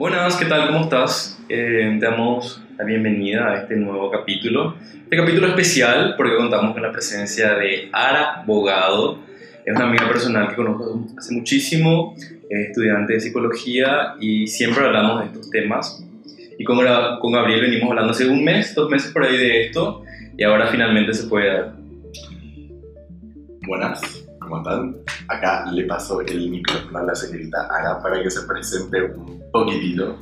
Buenas, ¿qué tal? ¿Cómo estás? Eh, te damos la bienvenida a este nuevo capítulo. Este capítulo especial porque contamos con la presencia de Ara Bogado. Es una amiga personal que conozco hace muchísimo, es estudiante de psicología y siempre hablamos de estos temas. Y con, con Gabriel venimos hablando hace un mes, dos meses por ahí de esto y ahora finalmente se puede dar. Buenas, ¿cómo están? Acá le paso el micrófono a la señorita Ara para que se presente un poquitito.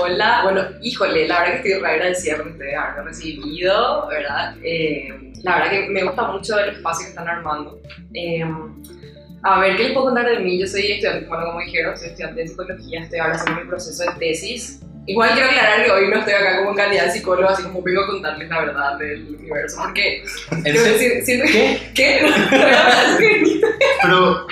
Hola, bueno, híjole, la verdad que estoy re agradecida por ustedes haberme recibido, ¿verdad? Eh, la verdad que me gusta mucho el espacio que están armando. Eh, a ver, ¿qué les puedo contar de mí? Yo soy estudiante, bueno, como dijeron, soy estudiante de psicología, estoy ahora haciendo mi proceso de tesis. Igual quiero aclarar que hoy no estoy acá como de psicólogo, así como vengo a contarles la verdad del universo, porque ¿En quiero decir, siento que... ¿Qué? Que- Pero.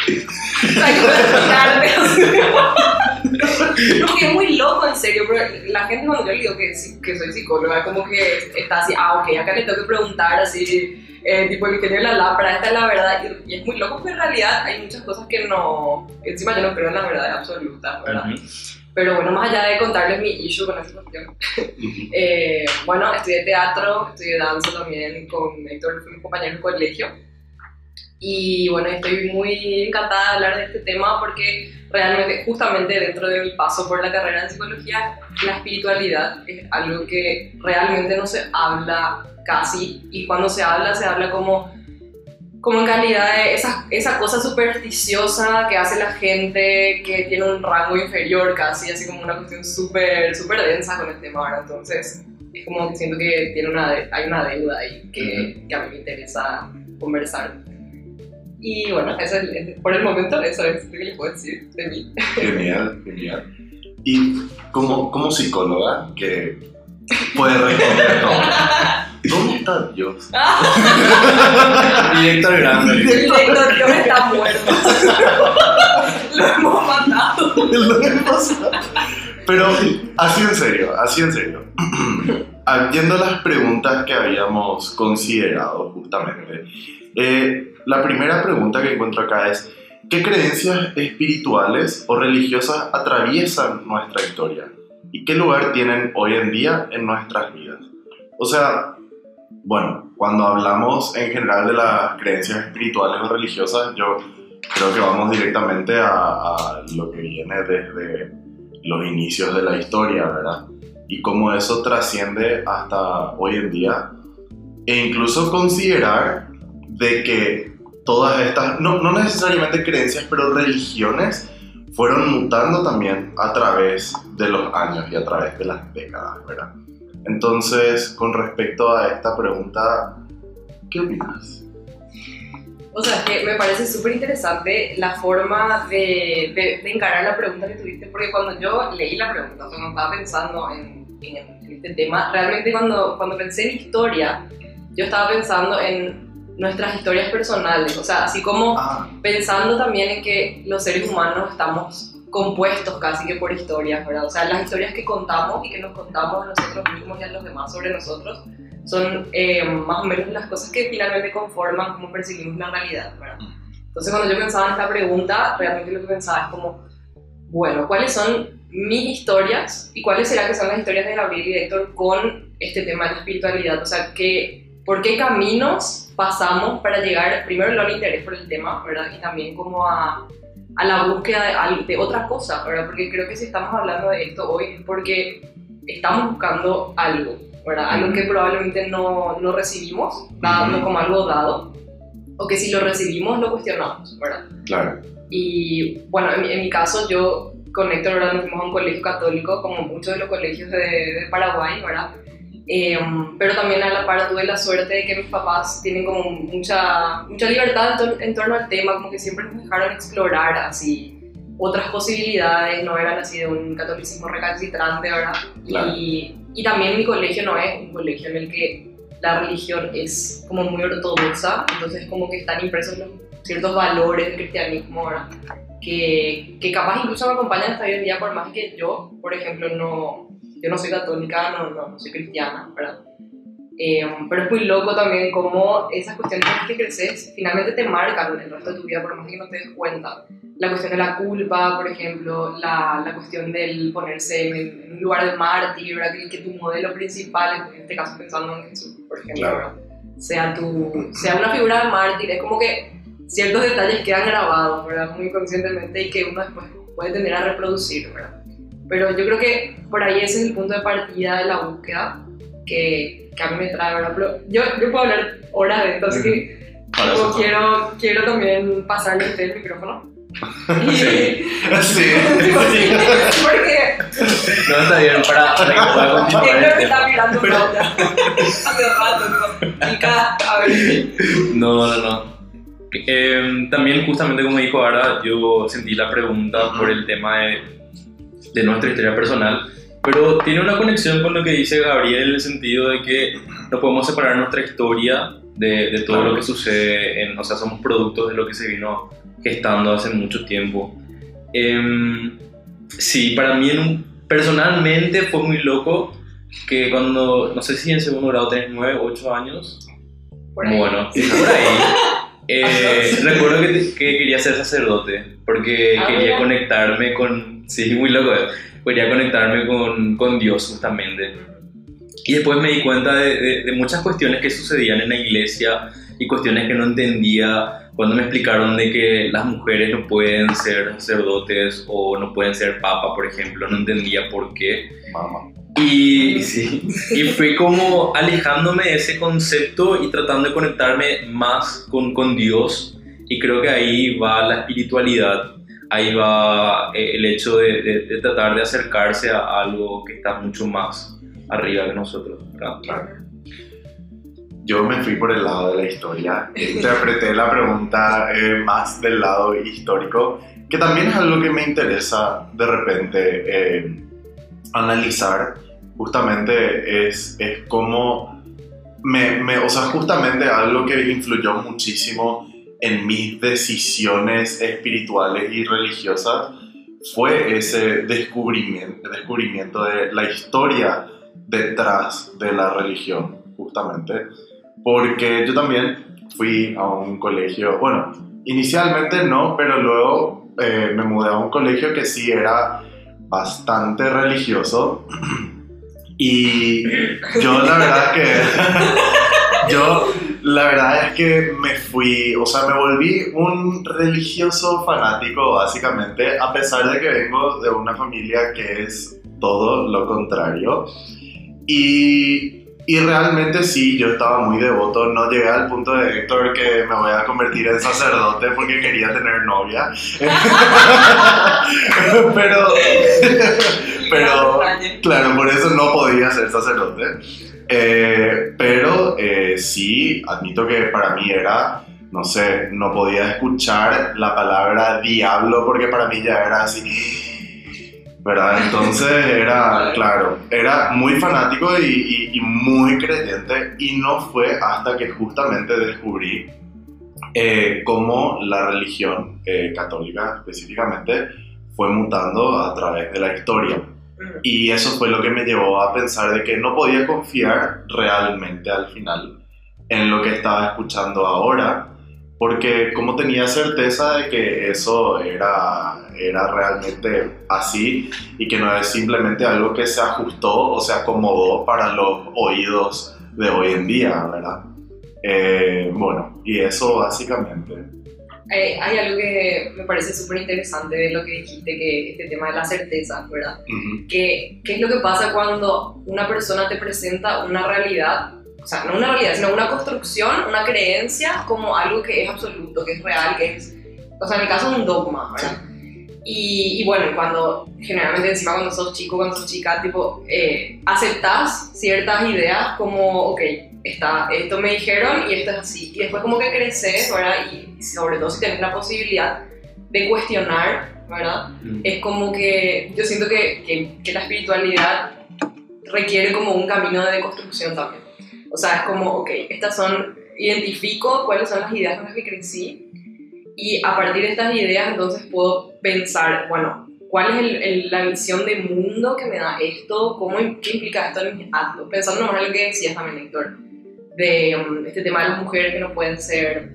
No, que es muy loco, en serio, pero la gente cuando yo le digo que, que soy psicóloga, como que está así, ah, ok, acá le tengo que preguntar así, eh, tipo el ingenio de la lámpara, esta es la verdad, y, y es muy loco porque en realidad hay muchas cosas que no, encima yo no creo en la verdad absoluta, ¿verdad? Ujú. Pero bueno, más allá de contarles mi issue con esta cuestión, eh, bueno, estudié teatro, estudié danza también con Héctor, fui mi compañero de colegio. Y bueno, estoy muy encantada de hablar de este tema porque realmente, justamente dentro de mi paso por la carrera en psicología, la espiritualidad es algo que realmente no se habla casi. Y cuando se habla, se habla como, como en calidad de esa, esa cosa supersticiosa que hace la gente que tiene un rango inferior casi, así como una cuestión súper, súper densa con el tema ahora. Entonces, es como que siento que tiene una, hay una deuda ahí que, que a mí me interesa conversar. Y bueno, eso es, es- por el momento eso es lo que les puedo decir de mí. genial, genial. Y como, como psicóloga, que puede responder todo. ¿Dónde está Dios? Directo al grano. El lector Dios está muerto. Lo hemos matado. Lo pasa. Pero, así en serio, así en serio. Viendo las preguntas que habíamos considerado justamente, eh, la primera pregunta que encuentro acá es, ¿qué creencias espirituales o religiosas atraviesan nuestra historia? ¿Y qué lugar tienen hoy en día en nuestras vidas? O sea, bueno, cuando hablamos en general de las creencias espirituales o religiosas, yo creo que vamos directamente a, a lo que viene desde los inicios de la historia, ¿verdad? Y cómo eso trasciende hasta hoy en día. E incluso considerar de que todas estas, no, no necesariamente creencias, pero religiones fueron mutando también a través de los años y a través de las décadas, ¿verdad? Entonces, con respecto a esta pregunta, ¿qué opinas? O sea, es que me parece súper interesante la forma de, de, de encarar la pregunta que tuviste, porque cuando yo leí la pregunta, o sea, cuando estaba pensando en, en, en este tema, realmente cuando, cuando pensé en historia, yo estaba pensando en nuestras historias personales, o sea, así como Ah, pensando también en que los seres humanos estamos compuestos casi que por historias, ¿verdad? O sea, las historias que contamos y que nos contamos a nosotros mismos y a los demás sobre nosotros son eh, más o menos las cosas que finalmente conforman cómo percibimos la realidad, ¿verdad? Entonces cuando yo pensaba en esta pregunta, realmente lo que pensaba es como, bueno, ¿cuáles son mis historias y cuáles serán que son las historias de Gabriel y de Héctor con este tema de la espiritualidad? O sea, que, ¿por qué caminos pasamos para llegar primero al interés por el tema, ¿verdad? Y también como a, a la búsqueda de, de otra cosa, ¿verdad? Porque creo que si estamos hablando de esto hoy es porque estamos buscando algo, ¿verdad? Algo que probablemente no, no recibimos, dando Ujú. como algo dado, o que si lo recibimos lo cuestionamos, ¿verdad? claro. Y bueno, en, mi- en mi caso yo con Héctor ¿verdad? nos fuimos a un colegio católico, como muchos de los colegios de, de Paraguay, ¿verdad? Eh, pero también a la par tuve la suerte de que mis papás tienen como mucha, mucha libertad en, tor- en torno al tema, como que siempre nos dejaron explorar así otras posibilidades, no eran así de un catolicismo recalcitrante, ¿verdad? Claro. Y, y también mi colegio no es un colegio en el que la religión es como muy ortodoxa, entonces como que están impresos los ciertos valores del cristianismo, ¿verdad? Que, que capaz incluso me acompañan hasta hoy en día, por más que yo, por ejemplo, no, yo no soy católica, no, no, no soy cristiana, ¿verdad? Eh, pero es muy loco también cómo esas cuestiones con las que creces finalmente te marcan el resto de tu vida, por más que no te des cuenta. la cuestión de la culpa, por ejemplo, la, la cuestión del ponerse en, en un lugar de mártir, ¿verdad? Que, que tu modelo principal, en este caso pensando en Jesús, por ejemplo, Claro. sea, tu, sea una figura de mártir, es como que ciertos detalles quedan grabados, ¿verdad? Muy conscientemente y que uno después puede tender a reproducir, ¿verdad? Pero yo creo que por ahí ese es el punto de partida de la búsqueda que, que a mí me trae, ¿verdad? Pero yo, yo puedo hablar horas de esto, así que quiero, quiero también pasarle a usted el micrófono. Y- Sí. Sí. Porque No está bien para, para que pueda continuar él me tema. está mirando Claudia hace rato, y cada, a ver, No, no, no. Eh, también justamente como dijo Ara, yo sentí la pregunta Ujú. por el tema de, de nuestra historia personal, pero tiene una conexión con lo que dice Gabriel en el sentido de que no podemos separar nuestra historia de, de todo Claro. lo que sucede, en, o sea, somos productos de lo que se vino gestando hace mucho tiempo. Em, sí, para mí en un- personalmente fue muy loco que cuando, no sé si en segundo grado tenés 9, 8 años, por ahí. bueno, por ahí. Eh, recuerdo que, que quería ser sacerdote porque Ah, quería mira. conectarme con. Sí, muy loco. Quería conectarme con, con Dios, justamente. Y después me di cuenta de, de- de muchas cuestiones que sucedían en la iglesia y cuestiones que no entendía cuando me explicaron de que las mujeres no pueden ser sacerdotes o no pueden ser papa, por ejemplo. No entendía por qué. Mamá. Y, sí, y fui como alejándome de ese concepto y tratando de conectarme más con, con Dios. Y creo que ahí va la espiritualidad, ahí va eh, el hecho de, de- de tratar de acercarse a algo que está mucho más arriba que nosotros. ¿verdad? Yo me fui por el lado de la historia, interpreté la pregunta eh, más del lado histórico, que también es algo que me interesa de repente eh, analizar, justamente es, es cómo, me, me- o sea, justamente algo que influyó muchísimo en mis decisiones espirituales y religiosas fue ese descubrimiento, descubrimiento de la historia detrás de la religión, justamente. Porque yo también fui a un colegio, bueno, inicialmente no, pero luego eh, me mudé a un colegio que sí era bastante religioso. Y yo la verdad que... yo la verdad es que me fui, o sea, me volví un religioso fanático básicamente, a pesar de que vengo de una familia que es todo lo contrario. Y, y realmente sí, yo estaba muy devoto, no llegué al punto de Héctor que me voy a convertir en sacerdote porque quería tener novia. pero, pero, Claro, por eso no podía ser sacerdote. Eh, pero eh, sí, admito que para mí era, no sé, no podía escuchar la palabra diablo porque para mí ya era así. ¿Verdad? Entonces era, claro, era muy fanático y, y- y muy creyente y no fue hasta que justamente descubrí eh, cómo la religión eh, católica específicamente fue mutando a través de la historia. Y eso fue lo que me llevó a pensar de que no podía confiar realmente al final en lo que estaba escuchando ahora, porque como tenía certeza de que eso era, era realmente así y que no es simplemente algo que se ajustó o se acomodó para los oídos de hoy en día, ¿verdad? Eh, bueno, y eso básicamente. Eh, hay algo que me parece súper interesante de lo que dijiste, que este tema de la certeza, ¿verdad? Ujú, que, ¿Qué es lo que pasa cuando una persona te presenta una realidad? O sea, no una realidad, sino una construcción, una creencia como algo que es absoluto, que es real, que es, o sea, en mi caso un dogma, ¿verdad? Y, y bueno, cuando generalmente encima cuando sos chico, cuando sos chica, tipo, eh, aceptás ciertas ideas como, ok, está, esto me dijeron y esto es así. Y después como que creces, ¿verdad? Y sobre todo si tienes la posibilidad de cuestionar, ¿verdad? es como que yo siento que, que, que la espiritualidad requiere como un camino de deconstrucción también. O sea, es como, ok, estas son, identifico cuáles son las ideas con las que crecí y a partir de estas ideas entonces puedo pensar, bueno, cuál es el- la visión de mundo que me da esto, cómo, qué implica esto en mis actos. Pensando nomás en lo que decías también, Héctor, de um, este tema de las mujeres que no pueden ser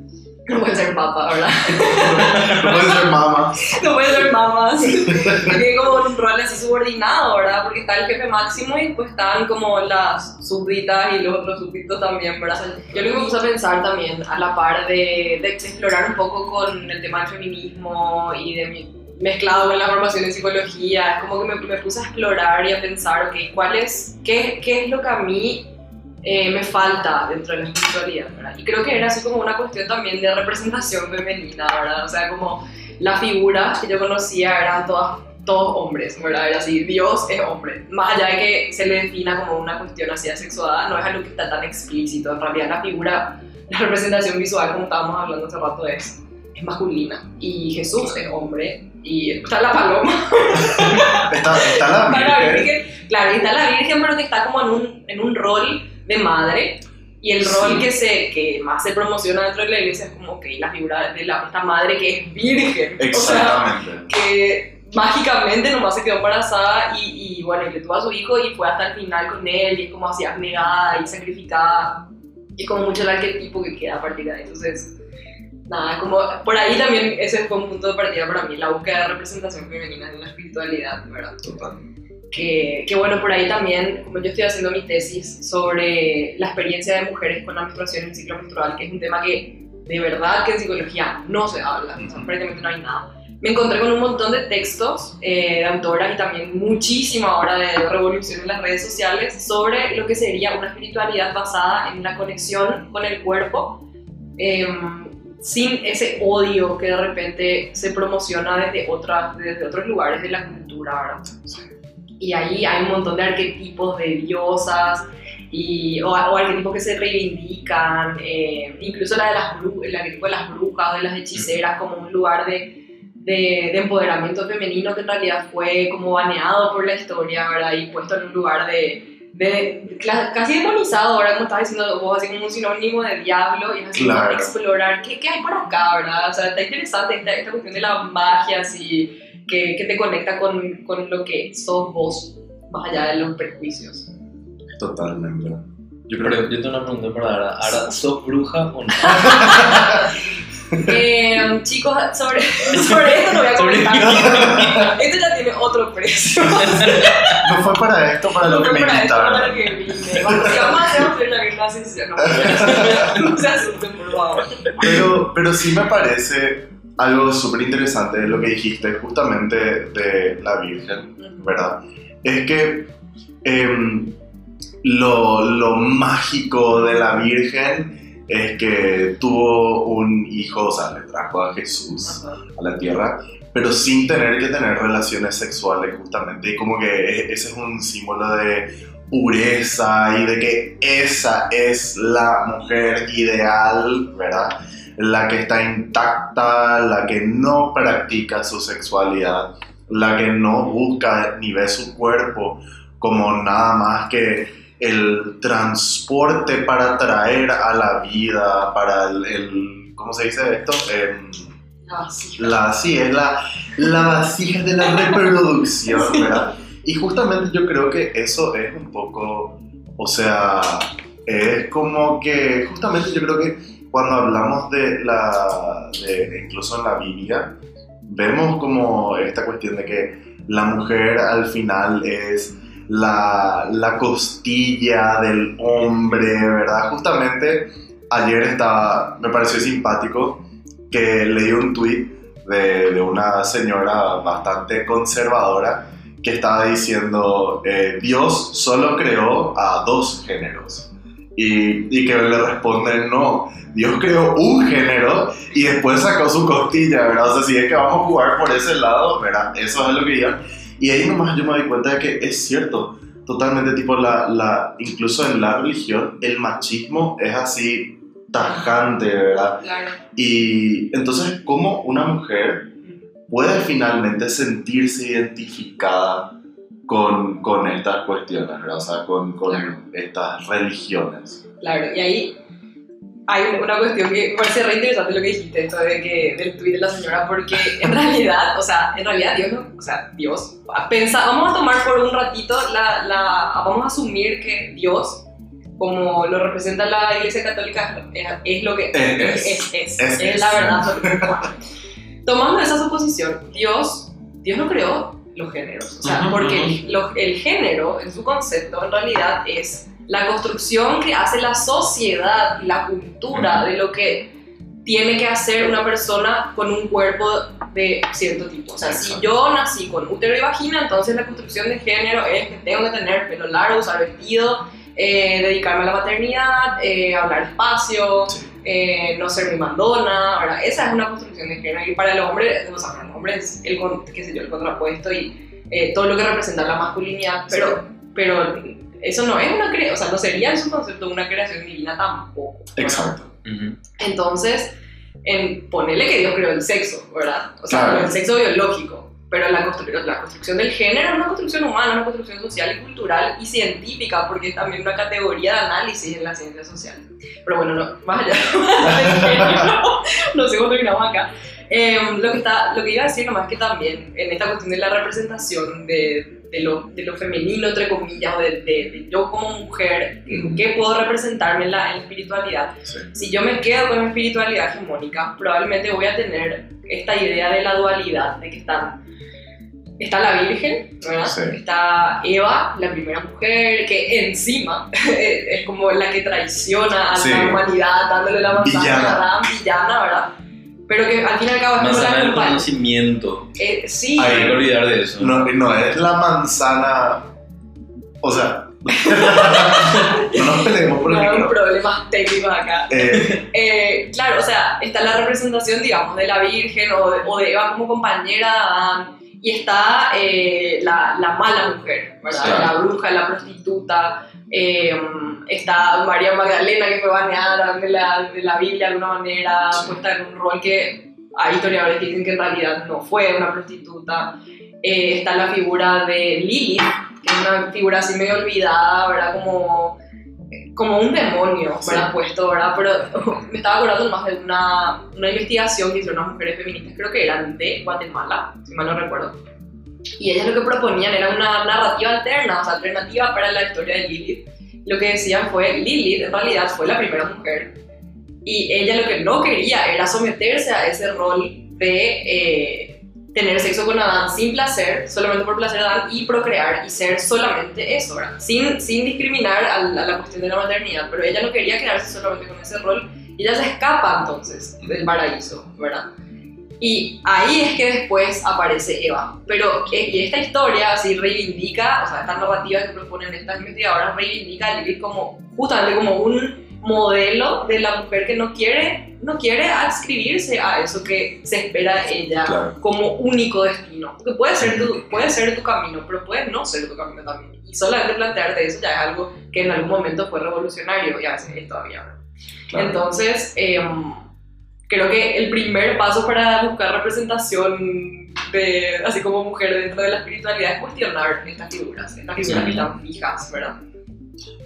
No pueden ser papas, ¿verdad? no pueden ser mamas. No pueden ser mamas. Tienen como un rol así subordinado, ¿verdad? Porque está el jefe máximo y pues están como las súbditas y los otros súbditos también, ¿verdad? Yo lo que me puse a pensar también, a la par de, de explorar un poco con el tema del feminismo y de mi mezclado con la formación en psicología, es como que me, me, puse a explorar y a pensar, ok, ¿cuál es, qué, qué es lo que a mí eh, me falta dentro de la espiritualidad, ¿verdad? Y creo que era así como una cuestión también de representación femenina, ¿verdad? O sea, como las figuras que yo conocía eran todas todos hombres, ¿verdad? Era así, Dios es hombre. Más allá de que se le defina como una cuestión así asexuada, no es algo que está tan explícito. En realidad la figura, la representación visual, como estábamos hablando hace rato, es, es masculina. Y Jesús es hombre. Y está la paloma. está, está la Virgen. Claro, está la Virgen, pero que está como en un, en un rol de madre y el rol que, se, que más se promociona dentro de la iglesia es como que la figura de la, esta madre que es virgen. Exactamente. O sea, que mágicamente nomás se quedó embarazada y, y bueno, y tuvo a su hijo y fue hasta el final con él y es como así abnegada y sacrificada. Y es como mucho el arquetipo que queda a partir de ahí. Entonces, nada, como por ahí también ese fue un punto de partida para mí, la búsqueda de representación femenina en la espiritualidad, ¿verdad? Totalmente. Que, que, bueno, por ahí también, como yo estoy haciendo mi tesis sobre la experiencia de mujeres con la menstruación en el ciclo menstrual, que es un tema que de verdad que en psicología no se habla, o sea, prácticamente no hay nada. Me encontré con un montón de textos eh, de autoras y también muchísima hora de revolución en las redes sociales sobre lo que sería una espiritualidad basada en la conexión con el cuerpo, eh, sin ese odio que de repente se promociona desde, otras, desde otros lugares de la cultura, ¿verdad? Y ahí hay un montón de arquetipos de diosas y, o, o arquetipos que se reivindican, eh, incluso la de las el arquetipo de las brujas, de las hechiceras, como un lugar de, de, de, empoderamiento femenino que en realidad fue como baneado por la historia, ¿verdad? Y puesto en un lugar de, de, casi demonizado, ahora como estabas diciendo vos, así como un sinónimo de diablo, y es así Claro. como explorar qué, qué hay por acá, ¿verdad? O sea, está interesante esta, esta cuestión de la magia, así, que, que te conecta con, con lo que sos vos, más allá de los prejuicios. Totalmente. Yo creo yo tengo una pregunta para Ara. ¿Ara sos bruja o no? Eh, chicos, sobre, sobre esto no voy a comentar. esto ya tiene otro precio. no fue para esto para lo No que fue me para esto, para lo invitaron. que vine. Vamos, si vamos a hacer un la no, no se asusten, por favor. Pero, pero sí me parece algo súper interesante de lo que dijiste justamente de la Virgen, ¿verdad? Es que em, lo, lo mágico de la Virgen es que tuvo un hijo, o sea, le trajo a Jesús a la tierra, pero sin tener que tener relaciones sexuales justamente. Y como que e- ese es un símbolo de pureza y de que esa es la mujer ideal, ¿verdad? La que está intacta, la que no practica su sexualidad, la que no busca ni ve su cuerpo como nada más que el transporte para traer a la vida, para el, el- ¿cómo se dice esto? Em, Ah, sí. la, sí, es la, la vasija de la reproducción, ¿verdad? Y justamente yo creo que eso es un poco, o sea, es como que, justamente yo creo que cuando hablamos de la, de, incluso en la Biblia, vemos como esta cuestión de que la mujer al final es la, la costilla del hombre, ¿verdad? Justamente ayer estaba, me pareció simpático que leí un tweet de, de una señora bastante conservadora que estaba diciendo eh, Dios solo creó a dos géneros y, y que le responden no, Dios creó un género y después sacó su costilla, ¿verdad? O sea, si es que vamos a jugar por ese lado, ¿verdad? Eso es lo que digan. Y ahí nomás yo me doy cuenta de que es cierto, totalmente tipo la, la, incluso en la religión, el machismo es así tajante, ¿verdad? Claro. Y entonces, ¿cómo una mujer puede finalmente sentirse identificada con, con estas cuestiones, ¿verdad? O sea, con, con Claro. estas religiones? Claro, y ahí hay una cuestión que me parece re interesante lo que dijiste, esto de que, del tuit de la señora, porque en realidad, o sea, en realidad Dios no, o sea, Dios, pensa, vamos a tomar por un ratito la, la, vamos a asumir que Dios como lo representa la Iglesia Católica, es, es lo que Es, es, es, es, es la verdad. Tomando esa suposición, Dios, Dios no creó los géneros, o sea, Ujú, porque ujú. el, lo- el género en su concepto en realidad es la construcción que hace la sociedad y la cultura de lo que tiene que hacer una persona con un cuerpo de cierto tipo. O sea, si Exacto. yo nací con útero y vagina, entonces la construcción de género es que tengo que tener pelo largo, usar vestido, eh, dedicarme a la maternidad, eh, hablar despacio, Sí. eh, no ser mi mandona, ¿verdad? Esa es una construcción de género. Y para el hombre, o sea, para el hombre es el, qué sé yo, el contrapuesto y eh, todo lo que representa la masculinidad, Sí. pero, pero eso no es una creación, o sea, no sería en su concepto una creación divina tampoco. ¿verdad? Exacto. Ujú. Entonces, en ponerle que Dios creó el sexo, ¿verdad? O sea, Claro. el sexo biológico, pero la, constru- la construcción del género es una construcción humana, una construcción social y cultural y científica, porque es también una categoría de análisis en la ciencia social. Pero bueno, no, más allá no sé cómo terminamos acá. Eh, lo, que está, lo que iba a decir nomás que también en esta cuestión de la representación de, de, lo, de lo femenino, entre comillas, o de, de- de yo como mujer, ¿qué puedo representarme en la, en espiritualidad? Sí. si yo me quedo con mi espiritualidad hegemónica, probablemente voy a tener esta idea de la dualidad, de que están, está la Virgen, ¿verdad? Sí. está Eva, la primera mujer, que encima es como la que traiciona a Sí. la humanidad, dándole la manzana Villana. villana, ¿verdad? Pero que al fin y al cabo es Manzana del culpa. conocimiento. Eh, sí. Hay que olvidar de eso. No, no es la manzana. O sea. no nos peleemos por el no problemas técnicos acá. Eh, Eh, claro, o sea, está la representación, digamos, de la Virgen o de, o de Eva como compañera de Adán, y está eh, la, la mala mujer, ¿verdad? La bruja, la prostituta, eh, está María Magdalena que fue baneada de la, de la Biblia de alguna manera, Sí. puesta en un rol que hay historiadores que dicen que en realidad no fue una prostituta. Eh, está la figura de Lilith, que es una figura así medio olvidada, ¿verdad? Como como un demonio, Sí. ¿verdad? Puesto, ¿verdad? Pero me estaba acordando más de una, una investigación que hicieron unas mujeres feministas, creo que eran de Guatemala, si mal no recuerdo. Y ellas lo que proponían era una narrativa alterna, o sea, alternativa para la historia de Lilith. Lo que decían fue, Lilith en realidad fue la primera mujer y ella lo que no quería era someterse a ese rol de eh, tener sexo con Adán sin placer, solamente por placer Adán y procrear y ser solamente eso, ¿verdad? Sin, sin discriminar a la, a la cuestión de la maternidad, pero ella no quería quedarse solamente con ese rol y ella se escapa entonces del paraíso, ¿verdad? Y ahí es que después aparece Eva. Pero eh, y esta historia así reivindica, o sea, esta narrativa que proponen estas investigadoras reivindica a Lilith como justamente como un modelo de la mujer que no quiere, no quiere adscribirse a eso que se espera de ella Claro. como único destino. Porque puede ser, tu, puede ser tu camino, pero puede no ser tu camino también. Y solamente plantearte eso ya es algo que en algún momento fue revolucionario y a veces es todavía. claro. Entonces, em, creo que el primer paso para buscar representación de, así como mujer dentro de la espiritualidad es cuestionar estas figuras, estas figuras Sí. que están fijas, ¿verdad?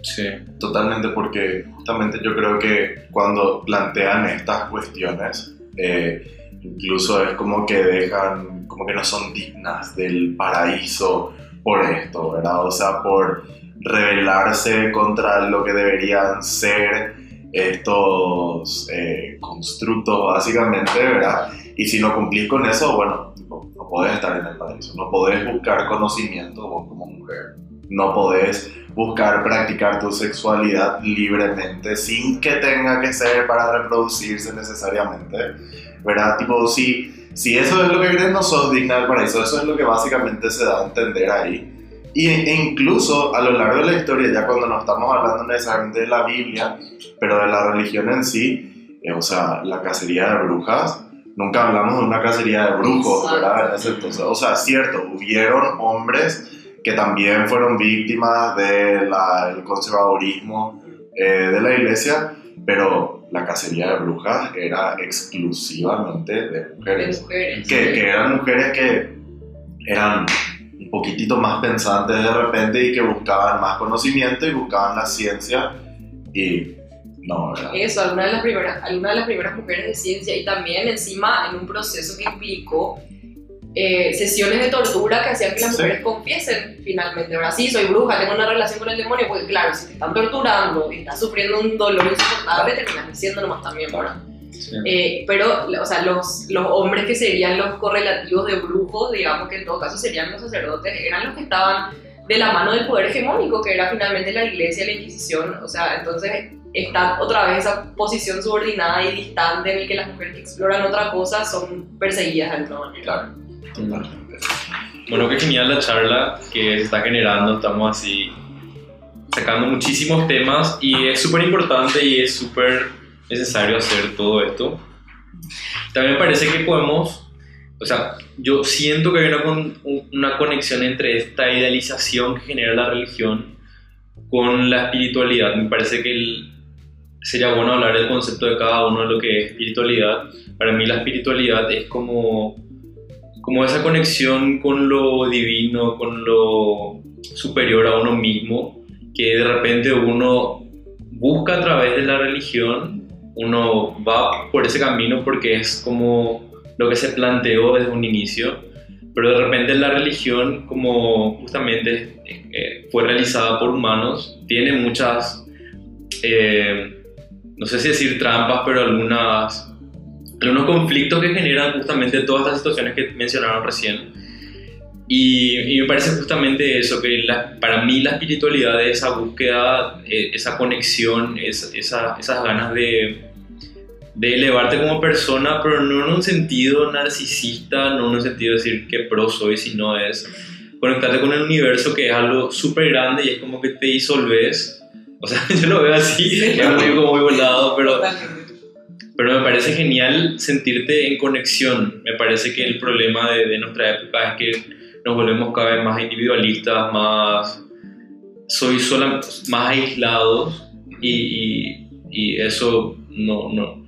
Sí. Totalmente, porque justamente yo creo que cuando plantean estas cuestiones, eh, incluso es como que dejan, como que no son dignas del paraíso por esto, ¿verdad? O sea, por rebelarse contra lo que deberían ser estos eh, constructos, básicamente, ¿verdad? Y si no cumplís con eso, bueno, tipo, no podés estar en el paraíso, no podés buscar conocimiento vos como mujer, no podés buscar practicar tu sexualidad libremente sin que tenga que ser para reproducirse necesariamente, ¿verdad? Tipo, si, si eso es lo que crees, no sos digna del paraíso, eso es lo que básicamente se da a entender ahí. Y, e incluso a lo largo de la historia, ya cuando no estamos hablando necesariamente de la Biblia, pero de la religión en sí, eh, o sea, la cacería de brujas, nunca hablamos de una cacería de brujos, ¿verdad? En ese entonces, o sea, cierto, hubieron hombres que también fueron víctimas del conservadurismo eh, de la iglesia, pero la cacería de brujas era exclusivamente de De mujeres. mujeres. Que, que eran mujeres que eran un poquitito más pensantes de repente y que buscaban más conocimiento y buscaban la ciencia y no, ¿verdad? Eso, alguna de las primeras, alguna de las primeras mujeres de ciencia y también encima en un proceso que implicó eh, sesiones de tortura que hacían que las Sí. mujeres confiesen finalmente. Ahora sí, soy bruja, tengo una relación con el demonio, porque claro, si te están torturando y estás sufriendo un dolor insoportable, terminas diciendo nomás también, ¿verdad? Sí. Eh, pero, o sea, los, los hombres que serían los correlativos de brujos, digamos que en todo caso serían los sacerdotes, eran los que estaban de la mano del poder hegemónico, que era finalmente la iglesia, la Inquisición. O sea, entonces está otra vez esa posición subordinada y distante en el que las mujeres que exploran otra cosa son perseguidas de alguna manera. Claro. Bueno, qué genial la charla que se está generando. Estamos así sacando muchísimos temas y es súper importante y es súper necesario hacer todo esto. También parece que podemos, o sea, yo siento que hay una, con- una conexión entre esta idealización que genera la religión con la espiritualidad. Me parece que el- sería bueno hablar del concepto de cada uno de lo que es espiritualidad. Para mí la espiritualidad es como como esa conexión con lo divino, con lo superior a uno mismo, que de repente uno busca a través de la religión, uno va por ese camino porque es como lo que se planteó desde un inicio, pero de repente la religión, como justamente eh, fue realizada por humanos, tiene muchas, eh, no sé si decir trampas, pero algunas algunos conflictos que generan justamente todas estas situaciones que mencionaron recién. Y, y me parece justamente eso, que la- para mí la espiritualidad es esa búsqueda, eh, esa conexión, es- esa- esas ganas de, de elevarte como persona, pero no en un sentido narcisista, no en un sentido de decir qué pro soy, sino es conectarte con el universo que es algo súper grande y es como que te disolves. O sea, yo lo veo así, es muy, como muy volado, pero Totalmente. pero me parece genial sentirte en conexión. Me parece que el problema de, de nuestra época es que nos volvemos cada vez más individualistas, más, soy sola, más aislados y, y- y eso no, no,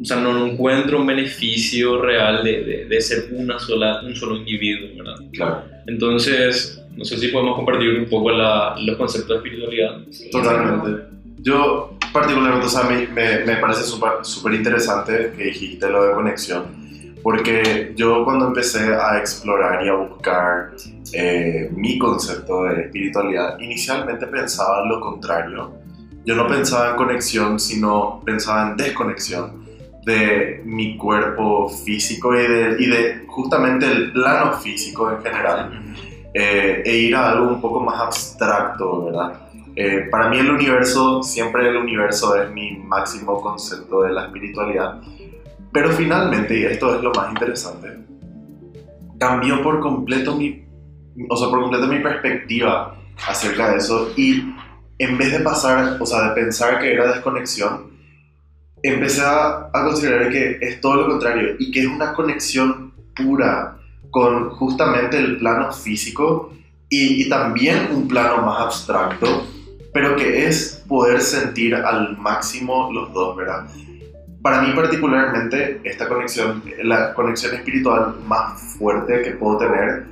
o sea, no encuentro un beneficio real de, de- de ser una sola, un solo individuo, ¿verdad? Claro, Entonces, no sé si podemos compartir un poco la- los conceptos de espiritualidad. Totalmente. Yo, particularmente, o sea, me, me, me parece súper interesante que dijiste lo de conexión, porque yo cuando empecé a explorar y a buscar eh, mi concepto de espiritualidad, inicialmente pensaba lo contrario. Yo no pensaba en conexión, sino pensaba en desconexión de mi cuerpo físico y de, y de justamente el plano físico en general eh, e ir a algo un poco más abstracto, ¿verdad? Eh, para mí el universo, siempre el universo es mi máximo concepto de la espiritualidad, pero finalmente, y esto es lo más interesante, cambió por completo mi, o sea, por completo mi perspectiva acerca de eso y en vez de pasar, o sea, de pensar que era desconexión, empecé a, a considerar que es todo lo contrario y que es una conexión pura con justamente el plano físico y, y también un plano más abstracto, pero que es poder sentir al máximo los dos, ¿verdad? Para mí particularmente esta conexión, la conexión espiritual más fuerte que puedo tener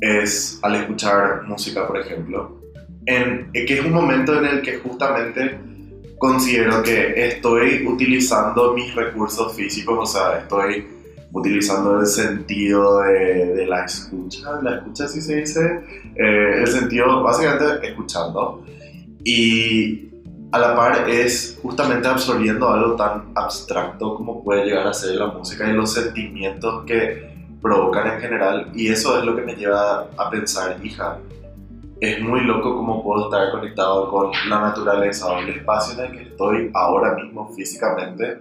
es al escuchar música, por ejemplo, en, que es un momento en el que justamente considero que estoy utilizando mis recursos físicos, o sea, estoy utilizando el sentido de, de la escucha, la escucha si se dice, eh, el sentido básicamente escuchando. Y a la par es justamente absorbiendo algo tan abstracto como puede llegar a ser la música y los sentimientos que provocan en general. Y eso es lo que me lleva a pensar, hija, es muy loco cómo puedo estar conectado con la naturaleza o el espacio en el que estoy ahora mismo físicamente,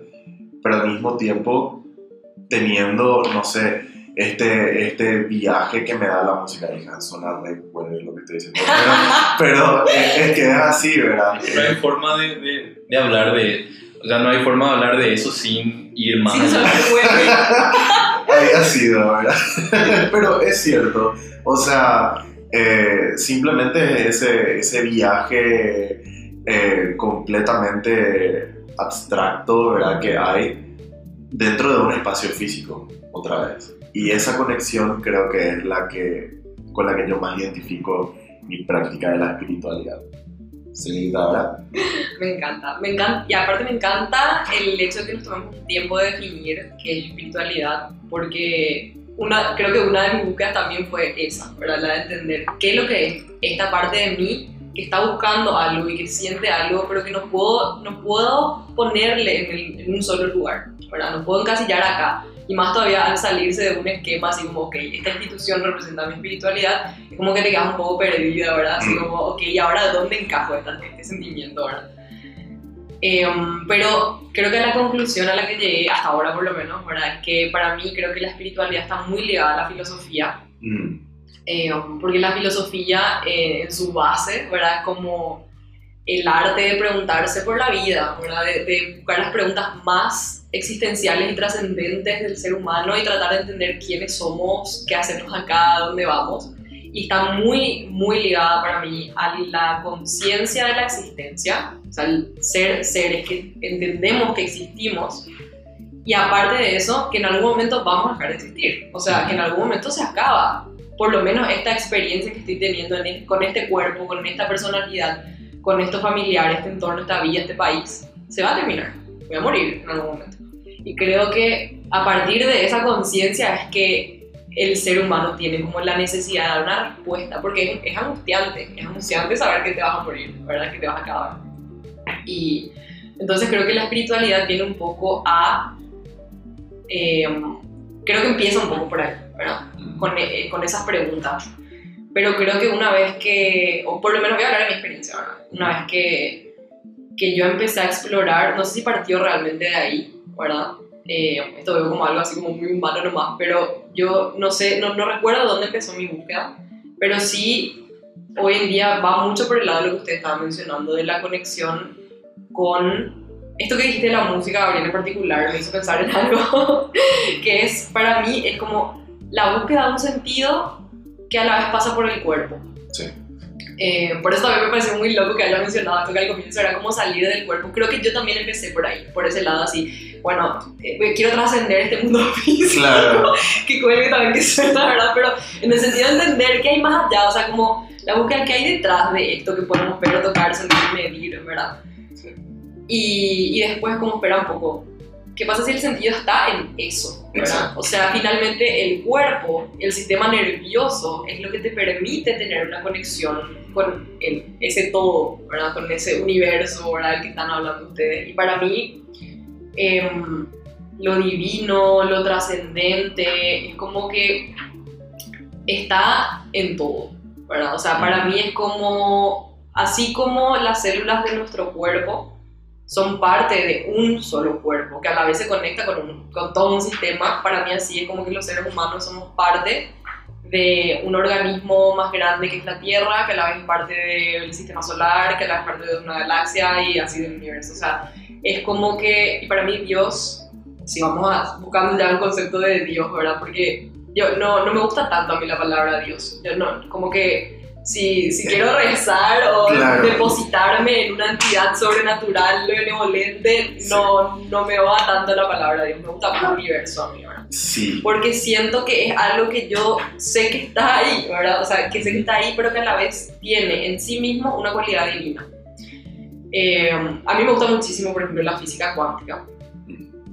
pero al mismo tiempo teniendo, no sé, este, este viaje que me da la música, hija, suena re bueno lo que estoy diciendo, pero, pero es, es que es así, ¿verdad? No hay forma de, de, de hablar de, o sea, no hay forma de hablar de eso sin ir más puede. Había sido, ¿verdad? Pero es cierto. O sea, eh, simplemente ese, ese viaje eh, completamente abstracto, ¿verdad? Que hay dentro de un espacio físico, otra vez. Y esa conexión creo que es la que, con la que yo más identifico mi práctica de la espiritualidad. Señorita, ¿verdad? Me encanta, me encanta, y aparte me encanta el hecho de que nos tomemos tiempo de definir qué es espiritualidad, porque una, creo que una de mis búsquedas también fue esa, ¿verdad? La de entender qué es lo que es esta parte de mí que está buscando algo y que siente algo, pero que no puedo, no puedo ponerle en, en un solo lugar, ¿verdad? No puedo encasillar acá. Y más todavía al salirse de un esquema así como, ok, esta institución representa mi espiritualidad, es como que te quedas un poco perdida, ¿verdad? Así Mm. como, ok, ¿y ahora dónde encajo esta- este sentimiento, ¿verdad? Em, pero creo que la conclusión a la que llegué hasta ahora por lo menos, ¿verdad? Es que para mí creo que la espiritualidad está muy ligada a la filosofía, Mm, eh, porque la filosofía eh, en su base, ¿verdad? Es como el arte de preguntarse por la vida, ¿verdad? De, de buscar las preguntas más existenciales y trascendentes del ser humano y tratar de entender quiénes somos, qué hacemos acá, dónde vamos. Y está muy, muy ligada para mí a la conciencia de la existencia, o sea, el ser seres que entendemos que existimos y aparte de eso, que en algún momento vamos a dejar de existir. O sea, que en algún momento se acaba. Por lo menos esta experiencia que estoy teniendo en con este cuerpo, con esta personalidad, con estos familiares, este entorno, esta vida, este país, se va a terminar. Voy a morir en algún momento. Y creo que a partir de esa conciencia es que el ser humano tiene como la necesidad de dar una respuesta, porque es, es angustiante, es angustiante saber que te vas a morir, ¿verdad? Que te vas a acabar. Y entonces creo que la espiritualidad viene un poco a eh, creo que empieza un poco por ahí, ¿verdad? mm, Con, eh, con esas preguntas. Pero creo que una vez que, o por lo menos voy a hablar de mi experiencia, ¿verdad? Una vez que, que yo empecé a explorar, no sé si partió realmente de ahí, ¿verdad? Eh, esto veo como algo así como muy humano nomás, pero yo no sé, no, no recuerdo dónde empezó mi búsqueda, pero sí hoy en día va mucho por el lado de lo que usted estaba mencionando, de la conexión con esto que dijiste de la música, Gabriel en particular, me hizo pensar en algo que es, para mí, es como la búsqueda de un sentido que a la vez pasa por el cuerpo. Sí. Eh, por eso también me pareció muy loco que haya mencionado que al comienzo era como salir del cuerpo. Creo que yo también empecé por ahí, por ese lado así. Bueno, eh, quiero trascender este mundo físico Claro. que cuelgue también que suena, ¿verdad? Pero en el sentido de entender qué hay más allá, o sea, como la búsqueda que hay detrás de esto que podemos ver, tocar, sentir, medir, ¿verdad? Y, y después como espera un poco, ¿qué pasa si el sentido está en eso? O sea, finalmente el cuerpo, el sistema nervioso es lo que te permite tener una conexión con el, ese todo, ¿verdad? Con ese universo, ¿verdad? Del que están hablando ustedes. Y para mí, em, lo divino, lo trascendente, es como que está en todo, ¿verdad? O sea, para mí es como, así como las células de nuestro cuerpo son parte de un solo cuerpo, que a la vez se conecta con, un- con todo un sistema, para mí así es como que los seres humanos somos parte de un organismo más grande que es la Tierra, que a la vez es parte del sistema solar, que a la vez es parte de una galaxia y así del universo. O sea, es como que, y para mí Dios, si vamos a, buscando ya un concepto de Dios, ¿verdad? Porque yo no, no me gusta tanto a mí la palabra Dios. Yo no, como que si, si quiero rezar o Claro. depositarme en una entidad sobrenatural, benevolente, no, no me va tanto la palabra Dios, me gusta más el universo a mí, ¿verdad? Sí. Porque siento que es algo que yo sé que está ahí, ¿verdad? O sea, que sé que está ahí, pero que a la vez tiene en sí mismo una cualidad divina. Eh, a mí me gusta muchísimo, por ejemplo, la física cuántica.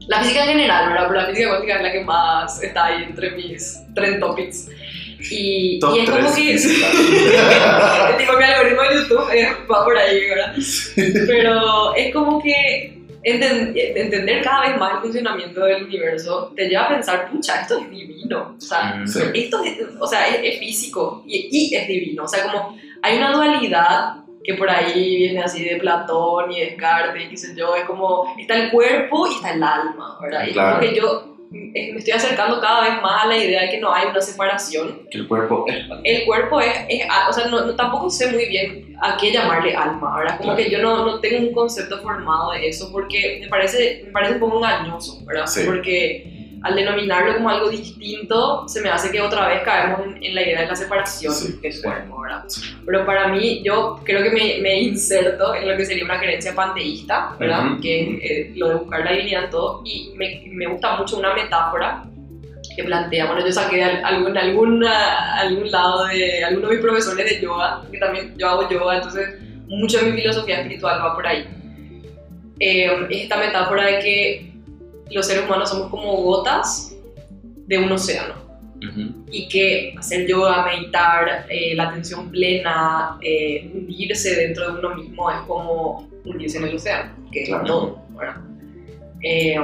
La física en general, ¿verdad? Pero la física cuántica es la que más está ahí entre mis trend topics. Y, Top y es como que... el tipo mi algoritmo de YouTube eh, va por ahí, ¿verdad? Pero es como que enten- entender cada vez más el funcionamiento del universo te lleva a pensar, pucha, esto es divino. O sea, Mm. Sí. esto es, o sea, es, es físico y, y es divino. O sea, como hay una dualidad que por ahí viene así de Platón y Descartes y qué sé yo, es como está el cuerpo y está el alma, ¿verdad? Y es Claro. como que yo me estoy acercando cada vez más a la idea de que no hay una separación Que el cuerpo es. el cuerpo es, es- o sea, no, no- tampoco sé muy bien a qué llamarle alma, ¿verdad? Como que yo no, no tengo un concepto formado de eso porque me parece, me parece un poco engañoso, ¿verdad? Sí. Porque al denominarlo como algo distinto, se me hace que otra vez caemos en, en la idea de la separación Sí, del sí. cuerpo, ¿verdad? Pero para mí, yo creo que me, me inserto en lo que sería una creencia panteísta, ¿verdad? Ujú. Que es eh, lo de buscar la divinidad en todo, y me, me gusta mucho una metáfora que plantea, bueno, yo saqué de al- algún, alguna, algún lado de alguno de mis profesores de yoga, que también yo hago yoga, entonces mucho de mi filosofía espiritual va por ahí. Eh, es esta metáfora de que los seres humanos somos como gotas de un océano. Y que hacer yoga, meditar, eh, la atención plena, eh, hundirse dentro de uno mismo es como hundirse en el océano, que Claro. es todo, ¿verdad? Eh,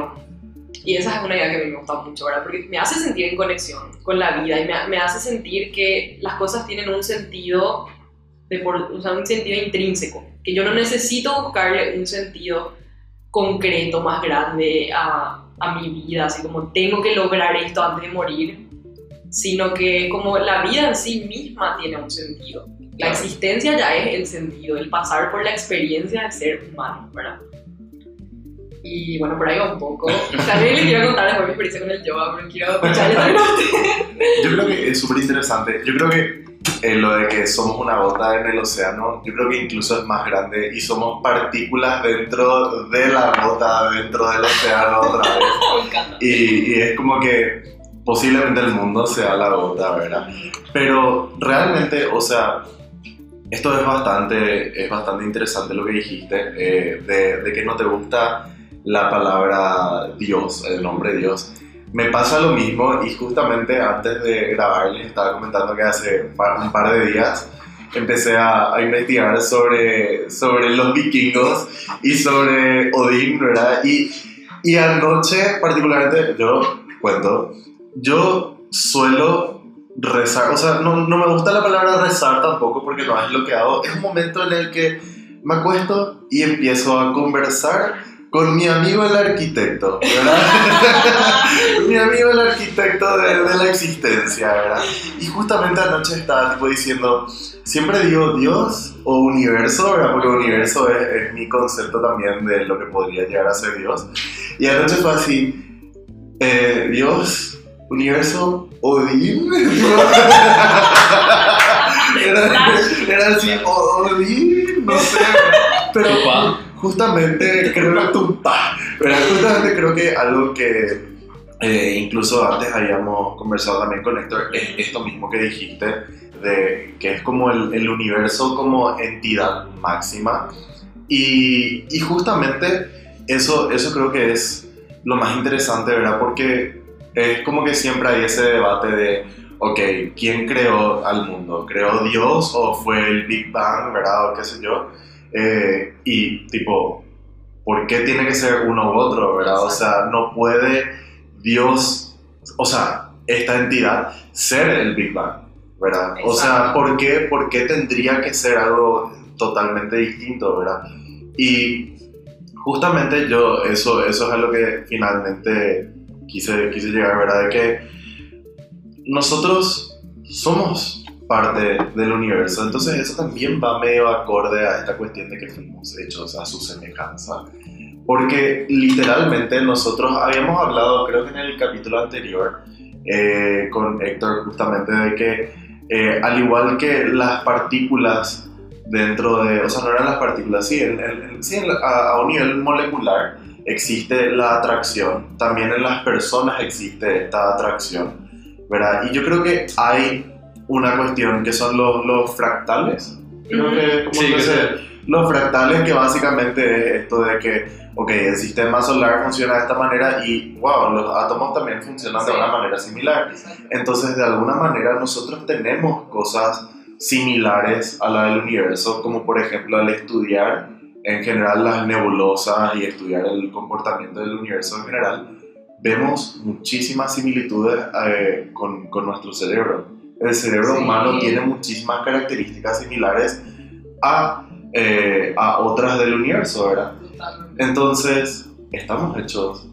y esa es una idea que a mí me gusta mucho, ¿verdad? Porque me hace sentir en conexión con la vida y me, me hace sentir que las cosas tienen un sentido, de por, o sea, un sentido intrínseco, que yo no necesito buscarle un sentido concreto más grande a, a mi vida, así como tengo que lograr esto antes de morir, sino que como la vida en sí misma tiene un sentido. La existencia ya es el sentido, el pasar por la experiencia de ser humano, ¿verdad? Y bueno, por ahí va un poco. También les quiero contar después mi experiencia con el yoga, pero quiero escuchar también a ustedes. Yo creo que es súper interesante. Yo creo que eh, lo de que somos una gota en el océano, yo creo que incluso es más grande y somos partículas dentro de la gota, dentro del océano otra vez. Y, y es como que posiblemente el mundo sea la gota, ¿verdad? Pero realmente, o sea, esto es bastante, es bastante interesante lo que dijiste, eh, de, de que no te gusta la palabra Dios, el nombre Dios. Me pasa lo mismo y justamente antes de grabar les estaba comentando que hace un par de días empecé a, a investigar sobre, sobre los vikingos y sobre Odín, ¿verdad? Y, y anoche particularmente, yo cuento, yo suelo rezar, o sea, no, no me gusta la palabra rezar tampoco porque no es lo que hago, es un momento en el que me acuesto y empiezo a conversar con mi amigo el arquitecto, ¿verdad? mi amigo el arquitecto de, de la existencia, ¿verdad? Y justamente anoche estaba tipo diciendo, siempre digo Dios o universo, ¿verdad? Porque universo es, es mi concepto también de lo que podría llegar a ser Dios. Y anoche fue así, eh, Dios, universo, Odín. era, era así, "O- Odín, no sé. Pero. Justamente creo que justamente creo que algo que eh, incluso antes habíamos conversado también con Héctor es esto mismo que dijiste, de que es como el, universo como entidad máxima. Y, y justamente eso, eso creo que es lo más interesante, ¿verdad? Porque es como que siempre hay ese debate de, ok, ¿quién creó al mundo? ¿Creó Dios o fue el Big Bang, ¿verdad? O qué sé yo. Eh, y tipo, ¿por qué tiene que ser uno u otro, verdad? O sea, no puede Dios, o sea, esta entidad ser el Big Bang, ¿verdad? O sea. ¿por qué, ¿por qué tendría que ser algo totalmente distinto, verdad? Y justamente yo, eso, eso es a lo que finalmente quise, quise llegar, ¿verdad? De que nosotros somos parte del universo, entonces eso también va medio acorde a esta cuestión de que fuimos hechos a su semejanza. Porque literalmente nosotros habíamos hablado, creo que en el capítulo anterior, eh, con Héctor, justamente de que eh, al igual que las partículas dentro de, o sea, no eran las partículas, sí, en- en- sí, en a, a un nivel molecular existe la atracción, también en las personas existe esta atracción, ¿verdad? Y yo creo que hay una cuestión que son los, los fractales, creo que, ¿cómo Sí, que se- los fractales que básicamente es esto de que, ok, el sistema solar funciona de esta manera y, wow, los átomos también funcionan de Sí. una manera similar. Entonces, de alguna manera, nosotros tenemos cosas similares a la del universo, como por ejemplo al estudiar en general las nebulosas y estudiar el comportamiento del universo en general, vemos muchísimas similitudes eh, con, con nuestro cerebro. El cerebro Sí. humano tiene muchísimas características similares a, eh, a otras del universo, ¿verdad? Totalmente. Entonces, estamos hechos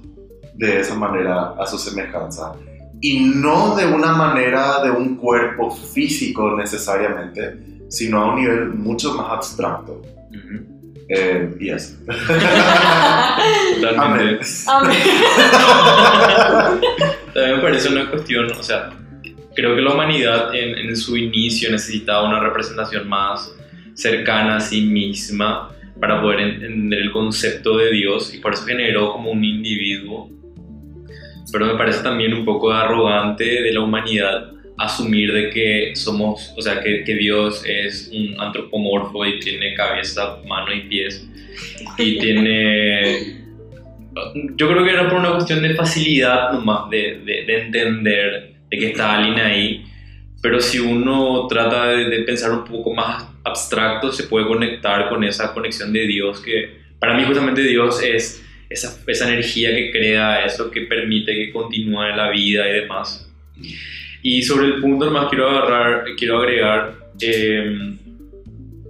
de esa manera a su semejanza. Y no de una manera de un cuerpo físico necesariamente, sino a un nivel mucho más abstracto. Ujú. Eh, y eso. Totalmente. Amén. Amén. También me parece una cuestión, o sea, creo que la humanidad en, en su inicio necesitaba una representación más cercana a sí misma para poder entender el concepto de Dios y por eso generó como un individuo. Pero me parece también un poco arrogante de la humanidad asumir de que somos, o sea, que, que Dios es un antropomorfo y tiene cabeza, mano y pies y tiene yo creo que era por una cuestión de facilidad nomás de, de, de entender de que está Stalin ahí, pero si uno trata de, de, pensar un poco más abstracto, se puede conectar con esa conexión de Dios, que para mí justamente Dios es esa, esa energía que crea eso, que permite que continúe la vida y demás. Y sobre el punto más quiero, agarrar, quiero agregar, eh,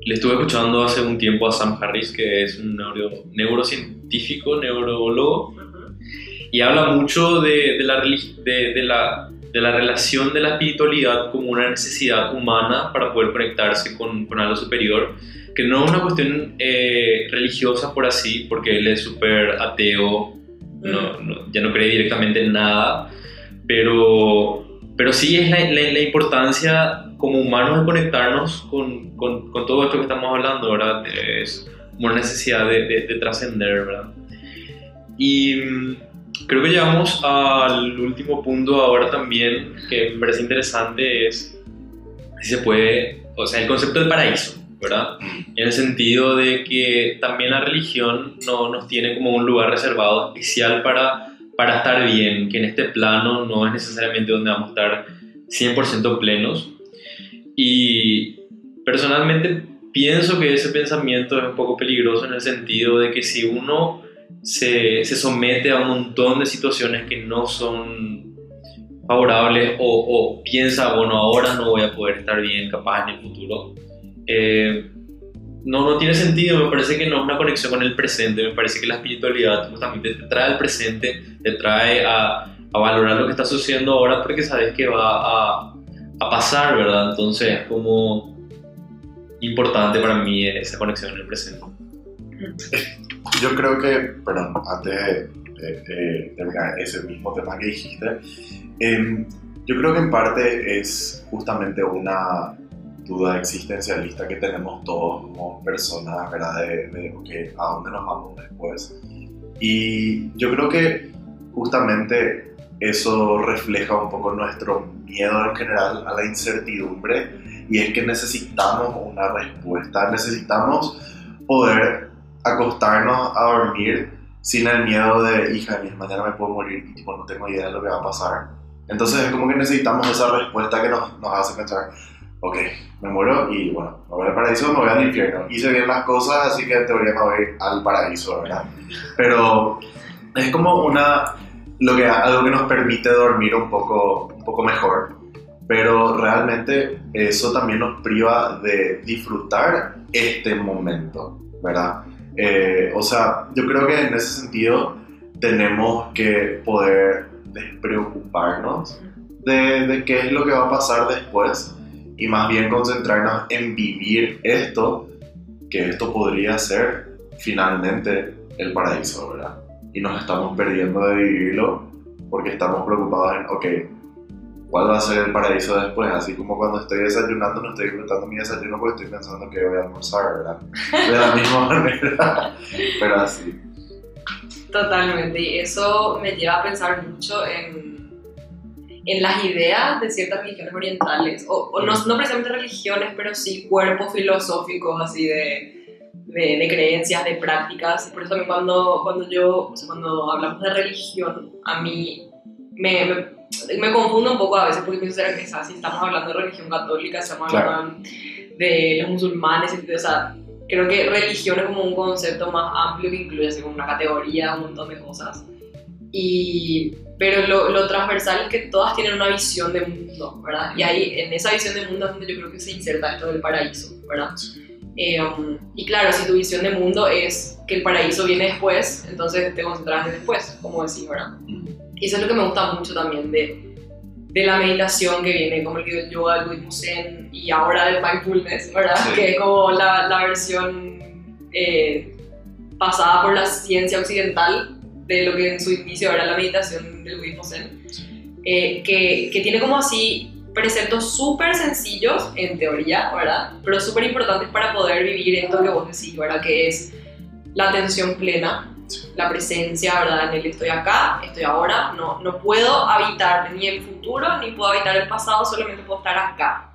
le estuve escuchando hace un tiempo a Sam Harris, que es un neuro, neurocientífico, neurólogo, y habla mucho de, de, la, de, de, la, de la relación de la espiritualidad como una necesidad humana para poder conectarse con, con algo superior, que no es una cuestión eh, religiosa por así, porque él es súper ateo, no, no, ya no cree directamente en nada, pero, pero sí es la, la, la importancia como humanos de conectarnos con, con, con, todo esto que estamos hablando, ¿verdad? Es una necesidad de, de, de trascender, ¿verdad? Y mm, creo que llegamos al último punto ahora también, que me parece interesante, es si se puede, o sea, el concepto del paraíso, ¿verdad? En el sentido de que también la religión no, nos tiene como un lugar reservado especial para, para estar bien, que en este plano no es necesariamente donde vamos a estar 100% plenos. Y personalmente pienso que ese pensamiento es un poco peligroso en el sentido de que si uno se, se somete a un montón de situaciones que no son favorables o, piensa, bueno, ahora no voy a poder estar bien capaz en el futuro, eh, no, no tiene sentido, me parece que no es una conexión con el presente, me parece que la espiritualidad justamente te trae al presente, te trae a, a valorar lo que está sucediendo ahora porque sabes que va a, a pasar, ¿verdad? Entonces es como importante para mí esa conexión en el presente. Yo creo que, perdón, antes de, terminar ese mismo tema que dijiste, eh, yo creo que en parte es justamente una duda existencialista que tenemos todos como personas, ¿verdad? De, de okay, a dónde nos vamos después. Y yo creo que justamente eso refleja un poco nuestro miedo en general a la incertidumbre y es que necesitamos una respuesta, necesitamos poder acostarnos a dormir sin el miedo de, hija, mañana me puedo morir y tipo, no tengo idea de lo que va a pasar. Entonces es como que necesitamos esa respuesta que nos, nos hace pensar, ok, me muero y bueno, me voy al paraíso, me voy al infierno. Hice bien las cosas, así que en teoría me voy al paraíso, ¿verdad? Pero es como una, lo que, algo que nos permite dormir un poco, un poco mejor. Pero realmente eso también nos priva de disfrutar este momento, ¿verdad? Eh, o sea, yo creo que en ese sentido tenemos que poder despreocuparnos de, de qué es lo que va a pasar después y más bien concentrarnos en vivir esto, que esto podría ser finalmente el paraíso, ¿verdad? Y nos estamos perdiendo de vivirlo porque estamos preocupados en, ok, ¿cuál va a ser el paraíso después? Así como cuando estoy desayunando, no estoy disfrutando mi desayuno porque estoy pensando que voy a almorzar, ¿verdad? De la misma manera, pero así. Totalmente, y eso me lleva a pensar mucho en en las ideas de ciertas religiones orientales, o, o no, no, precisamente religiones, pero sí cuerpos filosóficos así de, de, de creencias, de prácticas. Por eso a mí cuando, cuando yo, o sea, cuando hablamos de religión, a mí me, me, me, confundo un poco a veces porque pienso que si estamos hablando de religión católica, estamos claro. hablando de los musulmanes, o sea, creo que religión es como un concepto más amplio que incluye así como una categoría, un montón de cosas. Y pero lo, lo, transversal es que todas tienen una visión de mundo, ¿verdad? Y ahí, en esa visión de mundo es donde yo creo que se inserta esto del paraíso, ¿verdad? Eh, y claro, si tu visión de mundo es que el paraíso viene después, entonces te concentras en después, como decís, ¿verdad? Y eso es lo que me gusta mucho también de, de la meditación que viene, como el yoga, el budismo zen y ahora del mindfulness, ¿verdad? Sí. Que es como la, la versión eh, pasada por la ciencia occidental de lo que en su inicio era la meditación del budismo zen, eh, que, que, tiene como así preceptos súper sencillos en teoría, ¿verdad? Pero súper importantes para poder vivir esto que vos decís, ¿verdad? Que es la atención plena, la presencia, ¿verdad? En el estoy acá, estoy ahora, no, no puedo habitar ni el futuro ni puedo habitar el pasado, solamente puedo estar acá.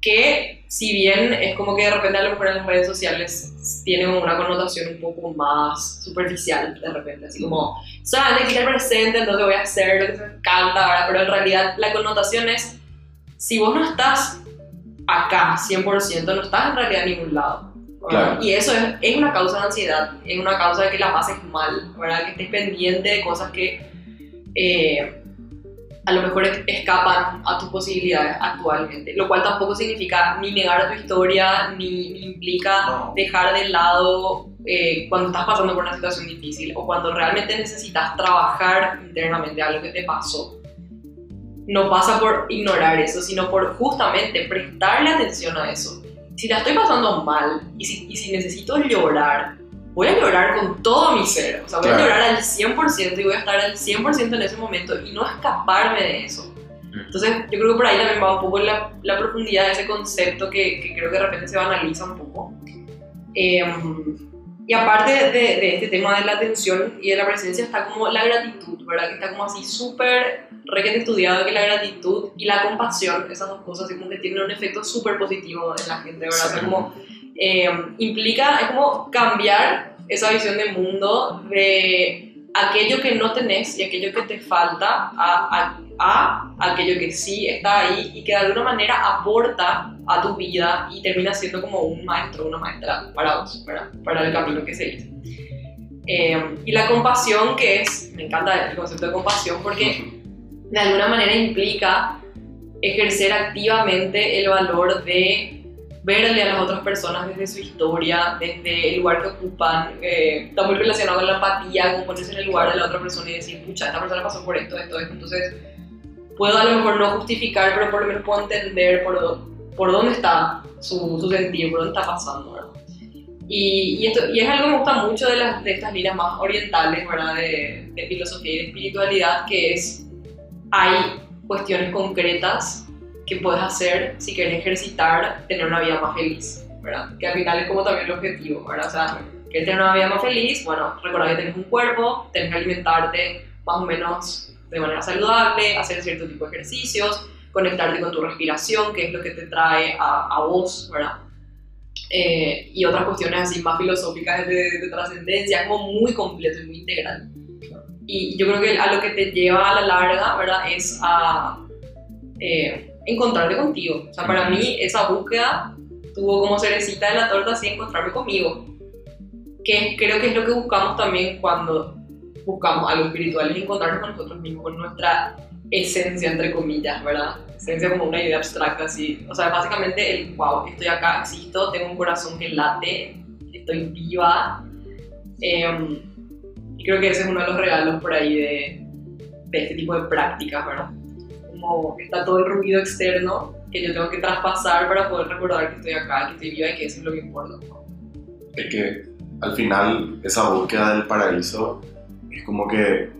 que si bien es como que de repente a lo mejor en las redes sociales tienen una connotación un poco más superficial de repente, así como solamente quiero el presente, entonces voy a hacer lo que me encanta, ¿verdad? pero en realidad la connotación es, si vos no estás acá 100%, no estás en realidad en ningún lado. Claro. Y eso es, es una causa de ansiedad, es una causa de que la pases mal, ¿verdad? que estés pendiente de cosas que eh, a lo mejor es- escapan a tus posibilidades actualmente, lo cual tampoco significa ni negar tu historia, ni, ni implica No. dejar de lado eh, cuando estás pasando por una situación difícil o cuando realmente necesitas trabajar internamente algo que te pasó. No pasa por ignorar eso, sino por justamente prestarle atención a eso. Si la estoy pasando mal y si, y si necesito llorar, voy a llorar con todo mi ser. O sea, voy Claro. a llorar al 100% y voy a estar al 100% en ese momento y no escaparme de eso. Entonces, yo creo que por ahí también va un poco la, la profundidad de ese concepto que, que creo que de repente se banaliza un poco. Em, y aparte de, de este tema de la atención y de la presencia está como la gratitud, ¿verdad? Que está como así súper requete estudiado que la gratitud y la compasión, esas dos cosas, así como que tienen un efecto súper positivo en la gente, ¿verdad? O sea, Sí. como eh, implica, es como cambiar esa visión de mundo de aquello que no tenés y aquello que te falta a, a, a aquello que sí está ahí y que de alguna manera aporta a tu vida y termina siendo como un maestro, una maestra para vos, ¿verdad? para el camino que seguís. Eh, y la compasión, que es, me encanta el concepto de compasión porque de alguna manera implica ejercer activamente el valor de verle a las otras personas desde su historia, desde el lugar que ocupan. eh, está muy relacionado con la empatía, con ponerse en el lugar de la otra persona y decir, pucha, esta persona pasó por esto, esto, esto. Entonces, puedo a lo mejor no justificar, pero por lo menos puedo entender por, por dónde está su, su sentir, por dónde está pasando, ¿verdad? Y, y, esto, y es algo que me gusta mucho de, las, de estas líneas más orientales, ¿verdad? De, de filosofía y de espiritualidad, que es, hay cuestiones concretas que puedes hacer si quieres ejercitar tener una vida más feliz, ¿verdad? Que al final es como también el objetivo, ¿verdad? O sea, quieres tener una vida más feliz, bueno, recordar que tienes un cuerpo, tienes que alimentarte más o menos de manera saludable, hacer cierto tipo de ejercicios, conectarte con tu respiración, que es lo que te trae a, a vos, ¿verdad? Eh, y otras cuestiones así más filosóficas de, de trascendencia, es como muy completo y muy integral. Y yo creo que a lo que te lleva a la larga, ¿verdad? Es a eh, encontrarte contigo. O sea, para mí esa búsqueda tuvo como cerecita de la torta así encontrarme conmigo. Que creo que es lo que buscamos también cuando buscamos algo espiritual, es encontrarnos con nosotros mismos, con nuestra esencia, entre comillas, ¿verdad? Esencia como una idea abstracta, así. O sea, básicamente el, wow, estoy acá, existo, tengo un corazón que late, estoy viva. Em, y creo que ese es uno de los regalos por ahí de, de este tipo de prácticas, ¿verdad? Como está todo el ruido externo que yo tengo que traspasar para poder recordar que estoy acá, que estoy viva y que eso es lo que importa. Es que al final esa búsqueda del paraíso es como que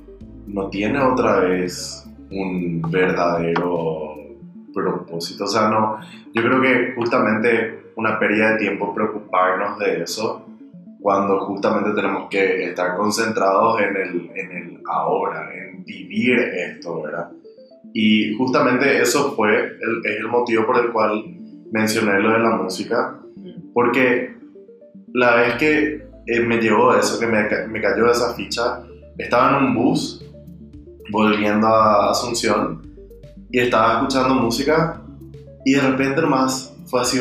no tiene otra vez un verdadero propósito. O sea, no, yo creo que justamente una pérdida de tiempo preocuparnos de eso cuando justamente tenemos que estar concentrados en el, en el ahora, en vivir esto, ¿verdad? Y justamente eso fue, el, es el motivo por el cual mencioné lo de la música, porque la vez que eh, me llegó eso, que me, me cayó esa ficha, estaba en un bus volviendo a Asunción y estaba escuchando música y de repente nomás fue así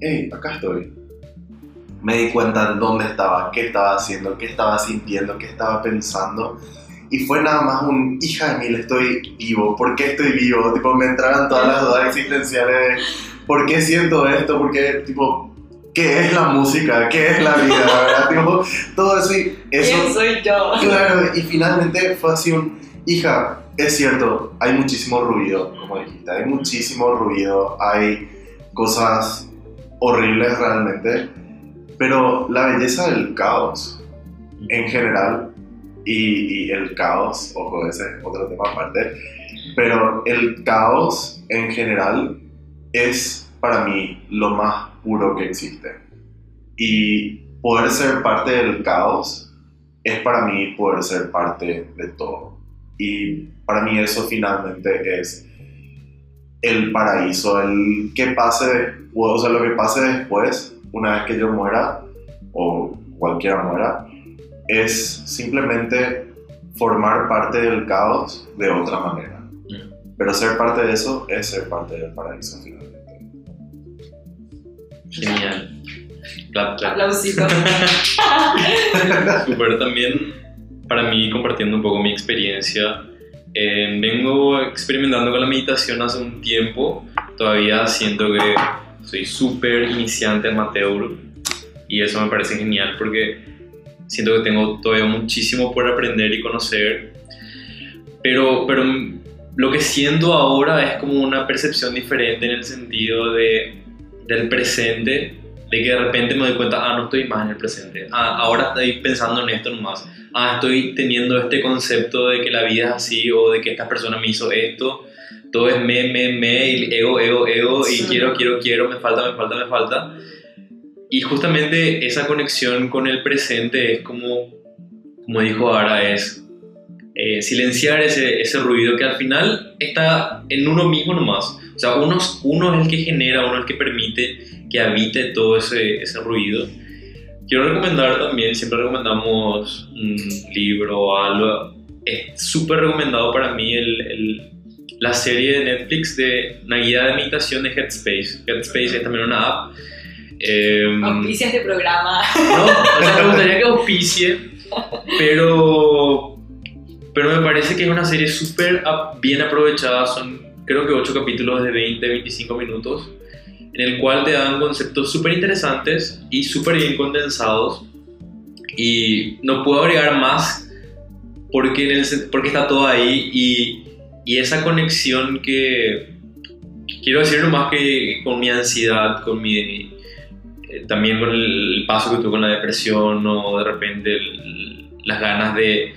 hey, acá estoy. Me di cuenta de dónde estaba, qué estaba haciendo, qué estaba sintiendo, qué estaba pensando. Y fue nada más un, hija de mil, estoy vivo, ¿por qué estoy vivo? Tipo, me entraban todas las dudas existenciales de, ¿por qué siento esto? ¿Por qué, tipo, qué es la música? ¿Qué es la vida? ¿verdad? Tipo, todo eso y eso... ¿Quién soy yo? Claro, y finalmente fue así un, hija, es cierto, hay muchísimo ruido, como dijiste, hay muchísimo ruido, hay cosas horribles realmente, pero la belleza del caos en general, y, el caos, ojo, ese es otro tema aparte, pero el caos en general es para mí lo más puro que existe. Y poder ser parte del caos es para mí poder ser parte de todo. Y para mí eso finalmente es el paraíso, el que pase, o sea, lo que pase después, una vez que yo muera, o cualquiera muera, es simplemente formar parte del caos de otra manera. Pero ser parte de eso es ser parte del paraíso finalmente. Genial. Clap, clap. Aplausito. Super también para mí compartiendo un poco mi experiencia. eh, vengo experimentando con la meditación hace un tiempo. Todavía siento que soy súper iniciante amateur y eso me parece genial porque siento que tengo todavía muchísimo por aprender y conocer. Pero, pero lo que siento ahora es como una percepción diferente en el sentido de, del presente, de que de repente me doy cuenta, ah, no estoy más en el presente, ah, ahora estoy pensando en esto nomás, ah, estoy teniendo este concepto de que la vida es así o de que esta persona me hizo esto, todo es me, me, me, ego, ego, ego, y Sí. quiero, quiero, quiero, me falta, me falta, me falta. Y justamente esa conexión con el presente es como, como dijo Ara, es eh, silenciar ese, ese ruido que al final está en uno mismo nomás. O sea, uno, uno es el que genera, uno es el que permite que habite todo ese, ese ruido. Quiero recomendar también, siempre recomendamos un libro o algo. Es súper recomendado para mí el- la serie de Netflix de una guía de meditación de Headspace. Headspace es también una app. Em, Auspicia este programa. no, o sea, me gustaría que auspicie, pero, pero me parece que es una serie súper bien aprovechada. Son, creo que, 8 capítulos de 20, 25 minutos, en el cual te dan conceptos súper interesantes y súper bien condensados. Y no puedo agregar más porque, en el porque está todo ahí y, y esa conexión que quiero decir nomás que con mi ansiedad, con mi eh, también con el paso que tuve con la depresión o de repente las ganas de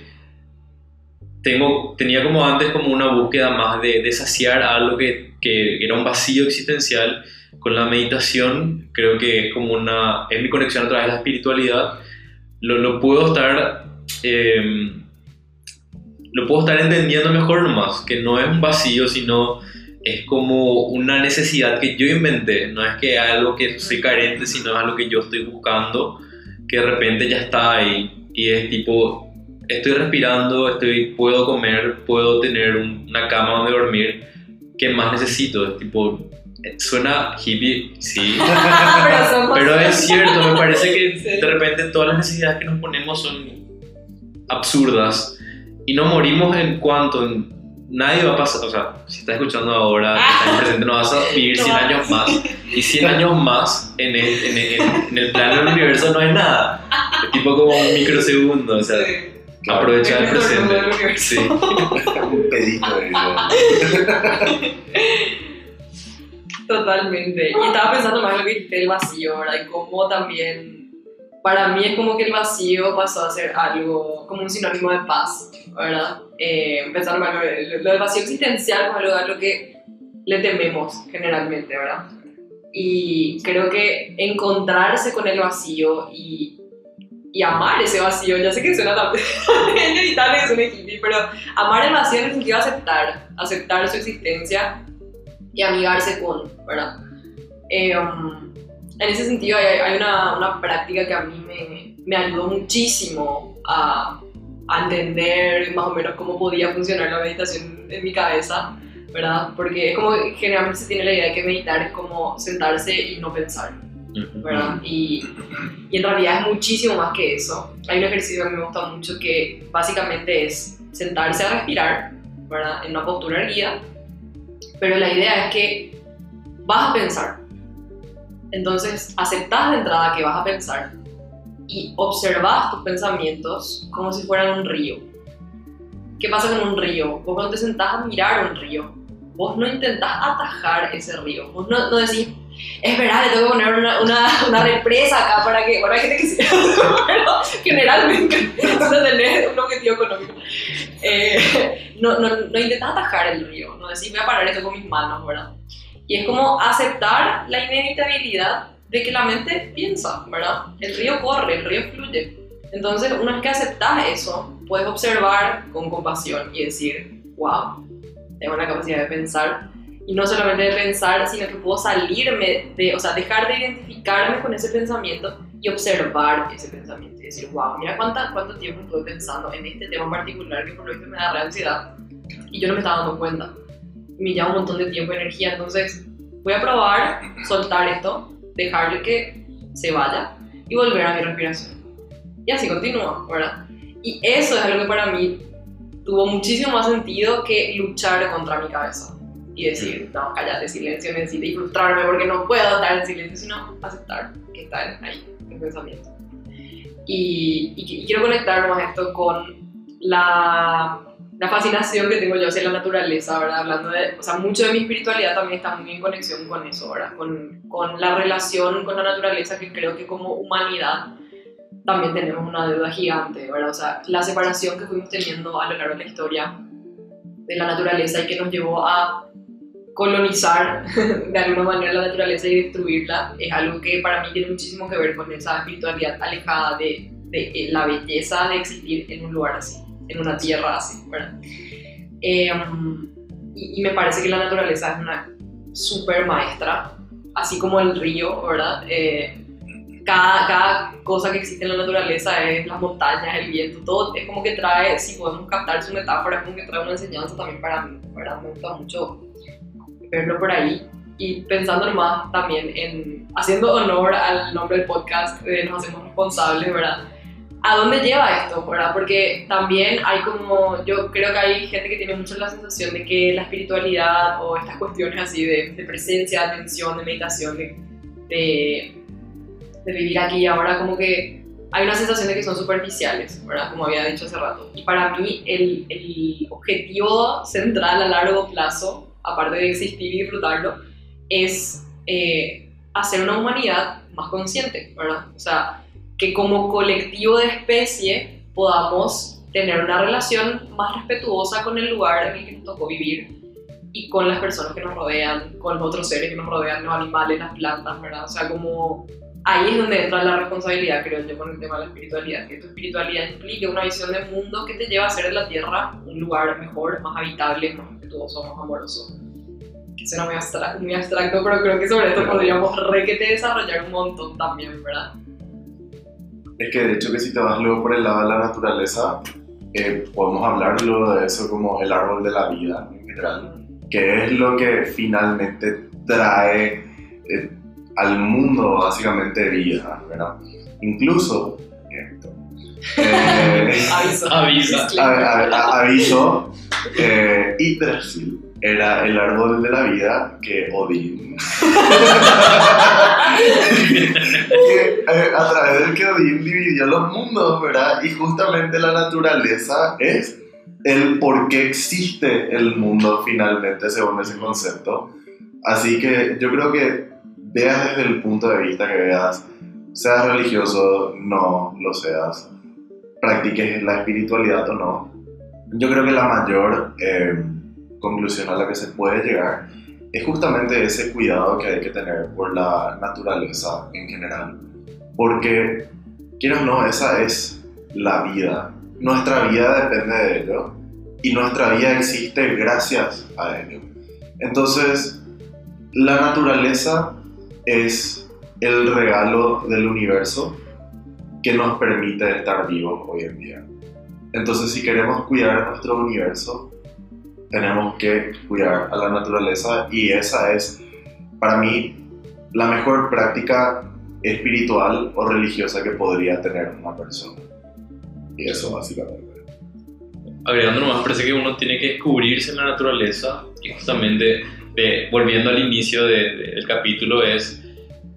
tengo tenía como antes como una búsqueda más de, de saciar algo que, que era un vacío existencial con la meditación. Creo que es como una es mi conexión a través de la espiritualidad. Lo, puedo estar eh, lo puedo estar entendiendo mejor nomás que no es un vacío sino es como una necesidad que yo inventé, no es que algo que soy carente, sino es algo que yo estoy buscando, que de repente ya está ahí. Y es tipo, estoy respirando, estoy, puedo comer, puedo tener un- una cama donde dormir, ¿qué más necesito? Es tipo, suena hippie, sí, pero pero es cierto, me parece que de repente todas las necesidades que nos ponemos son absurdas. Y no morimos en cuanto en- nadie va a pasar, o sea, si estás escuchando ahora, estás en presente, no vas a vivir No 100 vas. años más y 100 años más en el, en el- en el plano del universo no es nada, es tipo como un microsegundo, o sea, Sí. aprovecha el presente. mundo del universo. Sí. Un pedito de Totalmente. Y estaba pensando más en lo que dijiste del vacío, ¿verdad? Y cómo también, para mí es como que el vacío pasó a ser algo, como un sinónimo de paz, ¿verdad? Eh, en lo, lo del vacío existencial como algo a lo que le tememos generalmente, ¿verdad? Y creo que encontrarse con el vacío y, y amar ese vacío, ya sé que suena tan es inevitable que suene hippie, pero amar el vacío en el sentido de aceptar, aceptar su existencia y amigarse con, ¿verdad? Eh, um, en ese sentido hay, hay una, una práctica que a mí me, me ayudó muchísimo a, a entender más o menos cómo podía funcionar la meditación en mi cabeza, ¿verdad? Porque es como generalmente se tiene la idea de que meditar es como sentarse y no pensar. ¿verdad? Y, y en realidad es muchísimo más que eso. Hay un ejercicio que me gusta mucho que básicamente es sentarse a respirar, ¿verdad? En una postura erguida, pero la idea es que vas a pensar. Entonces, aceptas de entrada que vas a pensar y observas tus pensamientos como si fueran un río. ¿Qué pasa con un río? Vos cuando te sentás a mirar un río, vos no intentás atajar ese río. Vos no, no decís, es verdad, le tengo que poner una, una, una represa acá para que, bueno, hay gente que sí, pero generalmente no tenés un objetivo económico. Eh, no, no, no intentas atajar el río, no decís, voy a parar esto con mis manos, ¿verdad? Y es como aceptar la inevitabilidad de que la mente piensa, ¿verdad? El río corre, el río fluye. Entonces, una vez que aceptas eso, puedes observar con compasión y decir, wow, tengo la capacidad de pensar Y no solamente de pensar, sino que puedo salirme de, o sea, dejar de identificarme con ese pensamiento y observar ese pensamiento y decir, wow, mira cuánto tiempo estoy pensando en este tema particular que por lo visto me da real ansiedad y yo no me estaba dando cuenta. Me lleva un montón de tiempo y energía, entonces voy a probar soltar esto, dejarle que se vaya y volver a mi respiración. Y así continúa, ¿verdad? Y eso es algo que para mí tuvo muchísimo más sentido que luchar contra mi cabeza y decir, no, cállate, silencio, necesito y frustrarme porque no puedo estar en silencio, sino aceptar que está ahí, el pensamiento. Y, y, quiero conectar más esto con la, la, fascinación que tengo yo hacia la naturaleza, ¿verdad? Hablando de, o sea, mucho de mi espiritualidad también está muy en conexión con eso, ¿verdad? Con, con la relación con la naturaleza que creo que como humanidad también tenemos una deuda gigante, ¿verdad? O sea, la separación que fuimos teniendo a lo largo de la historia de la naturaleza y que nos llevó a colonizar de alguna manera la naturaleza y destruirla es algo que para mí tiene muchísimo que ver con esa espiritualidad alejada de, de la belleza de existir en un lugar así, en una tierra así, ¿verdad? Em, y, y, me parece que la naturaleza es una super maestra, así como el río, ¿verdad? Eh, cada, cada, cosa que existe en la naturaleza es las montañas, el viento, todo es como que trae, si podemos captar su metáfora, es como que trae una enseñanza también para mí, ¿verdad? Me gusta mucho verlo por ahí y pensando más también en haciendo honor al nombre del podcast, de nos hacemos responsables, ¿verdad? ¿A dónde lleva esto, verdad? Porque también hay como, yo creo que hay gente que tiene mucho la sensación de que la espiritualidad o estas cuestiones así de, de presencia, de atención, de meditación, de, de de vivir aquí y ahora, como que hay una sensación de que son superficiales, ¿verdad? Como había dicho hace rato. Y para mí el, el objetivo central a largo plazo, aparte de existir y disfrutarlo, es eh, hacer una humanidad más consciente, ¿verdad? O sea, que como colectivo de especie podamos tener una relación más respetuosa con el lugar en el que nos tocó vivir y con las personas que nos rodean, con los otros seres que nos rodean, los animales, las plantas, ¿verdad? O sea, como ahí es donde entra la responsabilidad, creo yo, con el tema de la espiritualidad, que tu espiritualidad implique una visión del mundo que te lleva a hacer de la Tierra un lugar mejor, más habitable, más respetuoso, más amoroso. Que suena muy abstracto, muy abstracto, pero creo que sobre esto podríamos requete desarrollar un montón también, ¿verdad? Es que de hecho que si te vas luego por el lado de la naturaleza, eh, podemos hablar luego de eso como el árbol de la vida en general, que es lo que finalmente trae... Eh, al mundo básicamente vida, ¿verdad? Incluso, esto, eh, aviso, aviso, aviso eh, Yggdrasil era el árbol de la vida que Odín, que, eh, a través del que Odín dividió los mundos, ¿verdad? Y justamente la naturaleza es el por qué existe el mundo finalmente según ese concepto. Así que yo creo que veas desde el punto de vista que veas, seas religioso, no lo seas, practiques la espiritualidad o no, yo creo que la mayor eh, conclusión a la que se puede llegar es justamente ese cuidado que hay que tener por la naturaleza en general. Porque, quiero o no, esa es la vida. Nuestra vida depende de ello y nuestra vida existe gracias a ello. Entonces, la naturaleza es el regalo del universo que nos permite estar vivos hoy en día. Entonces, si queremos cuidar nuestro universo, tenemos que cuidar a la naturaleza y esa es, para mí, la mejor práctica espiritual o religiosa que podría tener una persona. Y eso básicamente. Agregando nomás, parece que uno tiene que descubrirse en la naturaleza y justamente volviendo al inicio del capítulo, es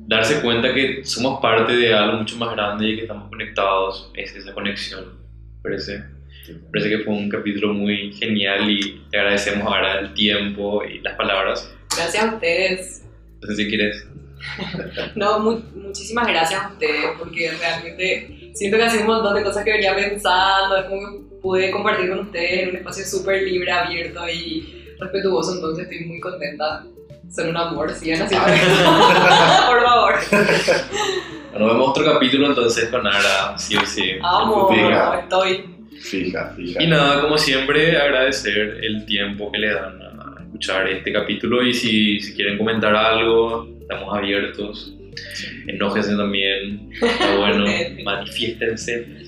darse cuenta que somos parte de algo mucho más grande y que estamos conectados, es esa conexión. Parece, parece que fue un capítulo muy genial y te agradecemos ahora el tiempo y las palabras. Gracias a ustedes. No sé si quieres. no, muchísimas gracias a ustedes porque realmente siento que hace un montón de cosas que venía pensando, es como que pude compartir con ustedes en un espacio súper libre, abierto y respetuoso, entonces estoy muy contenta. Son un amor, sigan así. Por favor. Bueno, vemos otro capítulo entonces con Ara, sí o sí. Amo, estoy. Fija, fija. Y nada, como siempre, agradecer el tiempo que le dan a escuchar este capítulo y si, si quieren comentar algo, estamos abiertos. Enójense también, está bueno, manifiéstense.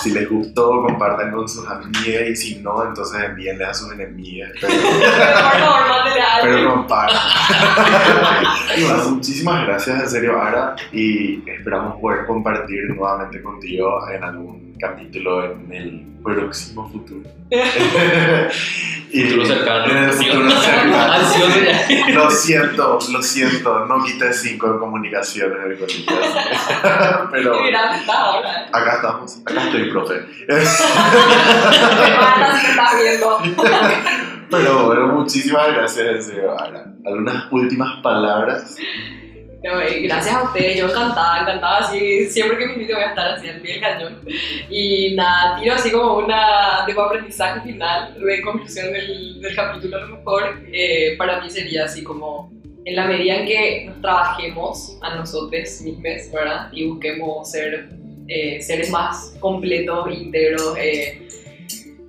Si les gustó, compartan con sus amigas y si no, entonces envíenle a sus enemigas. Pero, pero compartan. Y más, muchísimas gracias en serio, Ara, y esperamos poder compartir nuevamente contigo en algún capítulo en el próximo futuro. Y- Futuro cercano. En el futuro cercano. Ya. Lo siento, lo siento, no quité cinco en comunicaciones del colegio. Pero Qué grande estás ahora. acá estamos, acá estoy, profe. Pero bueno, muchísimas gracias, en serio. ¿Algunas últimas palabras? No, gracias a ustedes, yo encantada, encantada, así, siempre que me invito voy a estar así al pie del cañón. Y nada, tiro así como una tipo aprendizaje final, de conclusión del, del capítulo, a lo mejor, eh, para mí sería así como, en la medida en que nos trabajemos a nosotros mismos, ¿verdad? Y busquemos ser eh, seres más completos, íntegros, eh,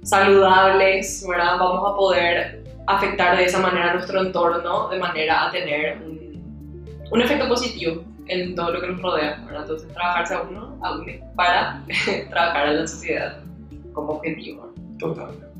saludables, ¿verdad? Vamos a poder afectar de esa manera a nuestro entorno, de manera a tener un un efecto positivo en todo lo que nos rodea. Entonces, trabajarse a uno, a uno para trabajar en la sociedad como objetivo. Totalmente.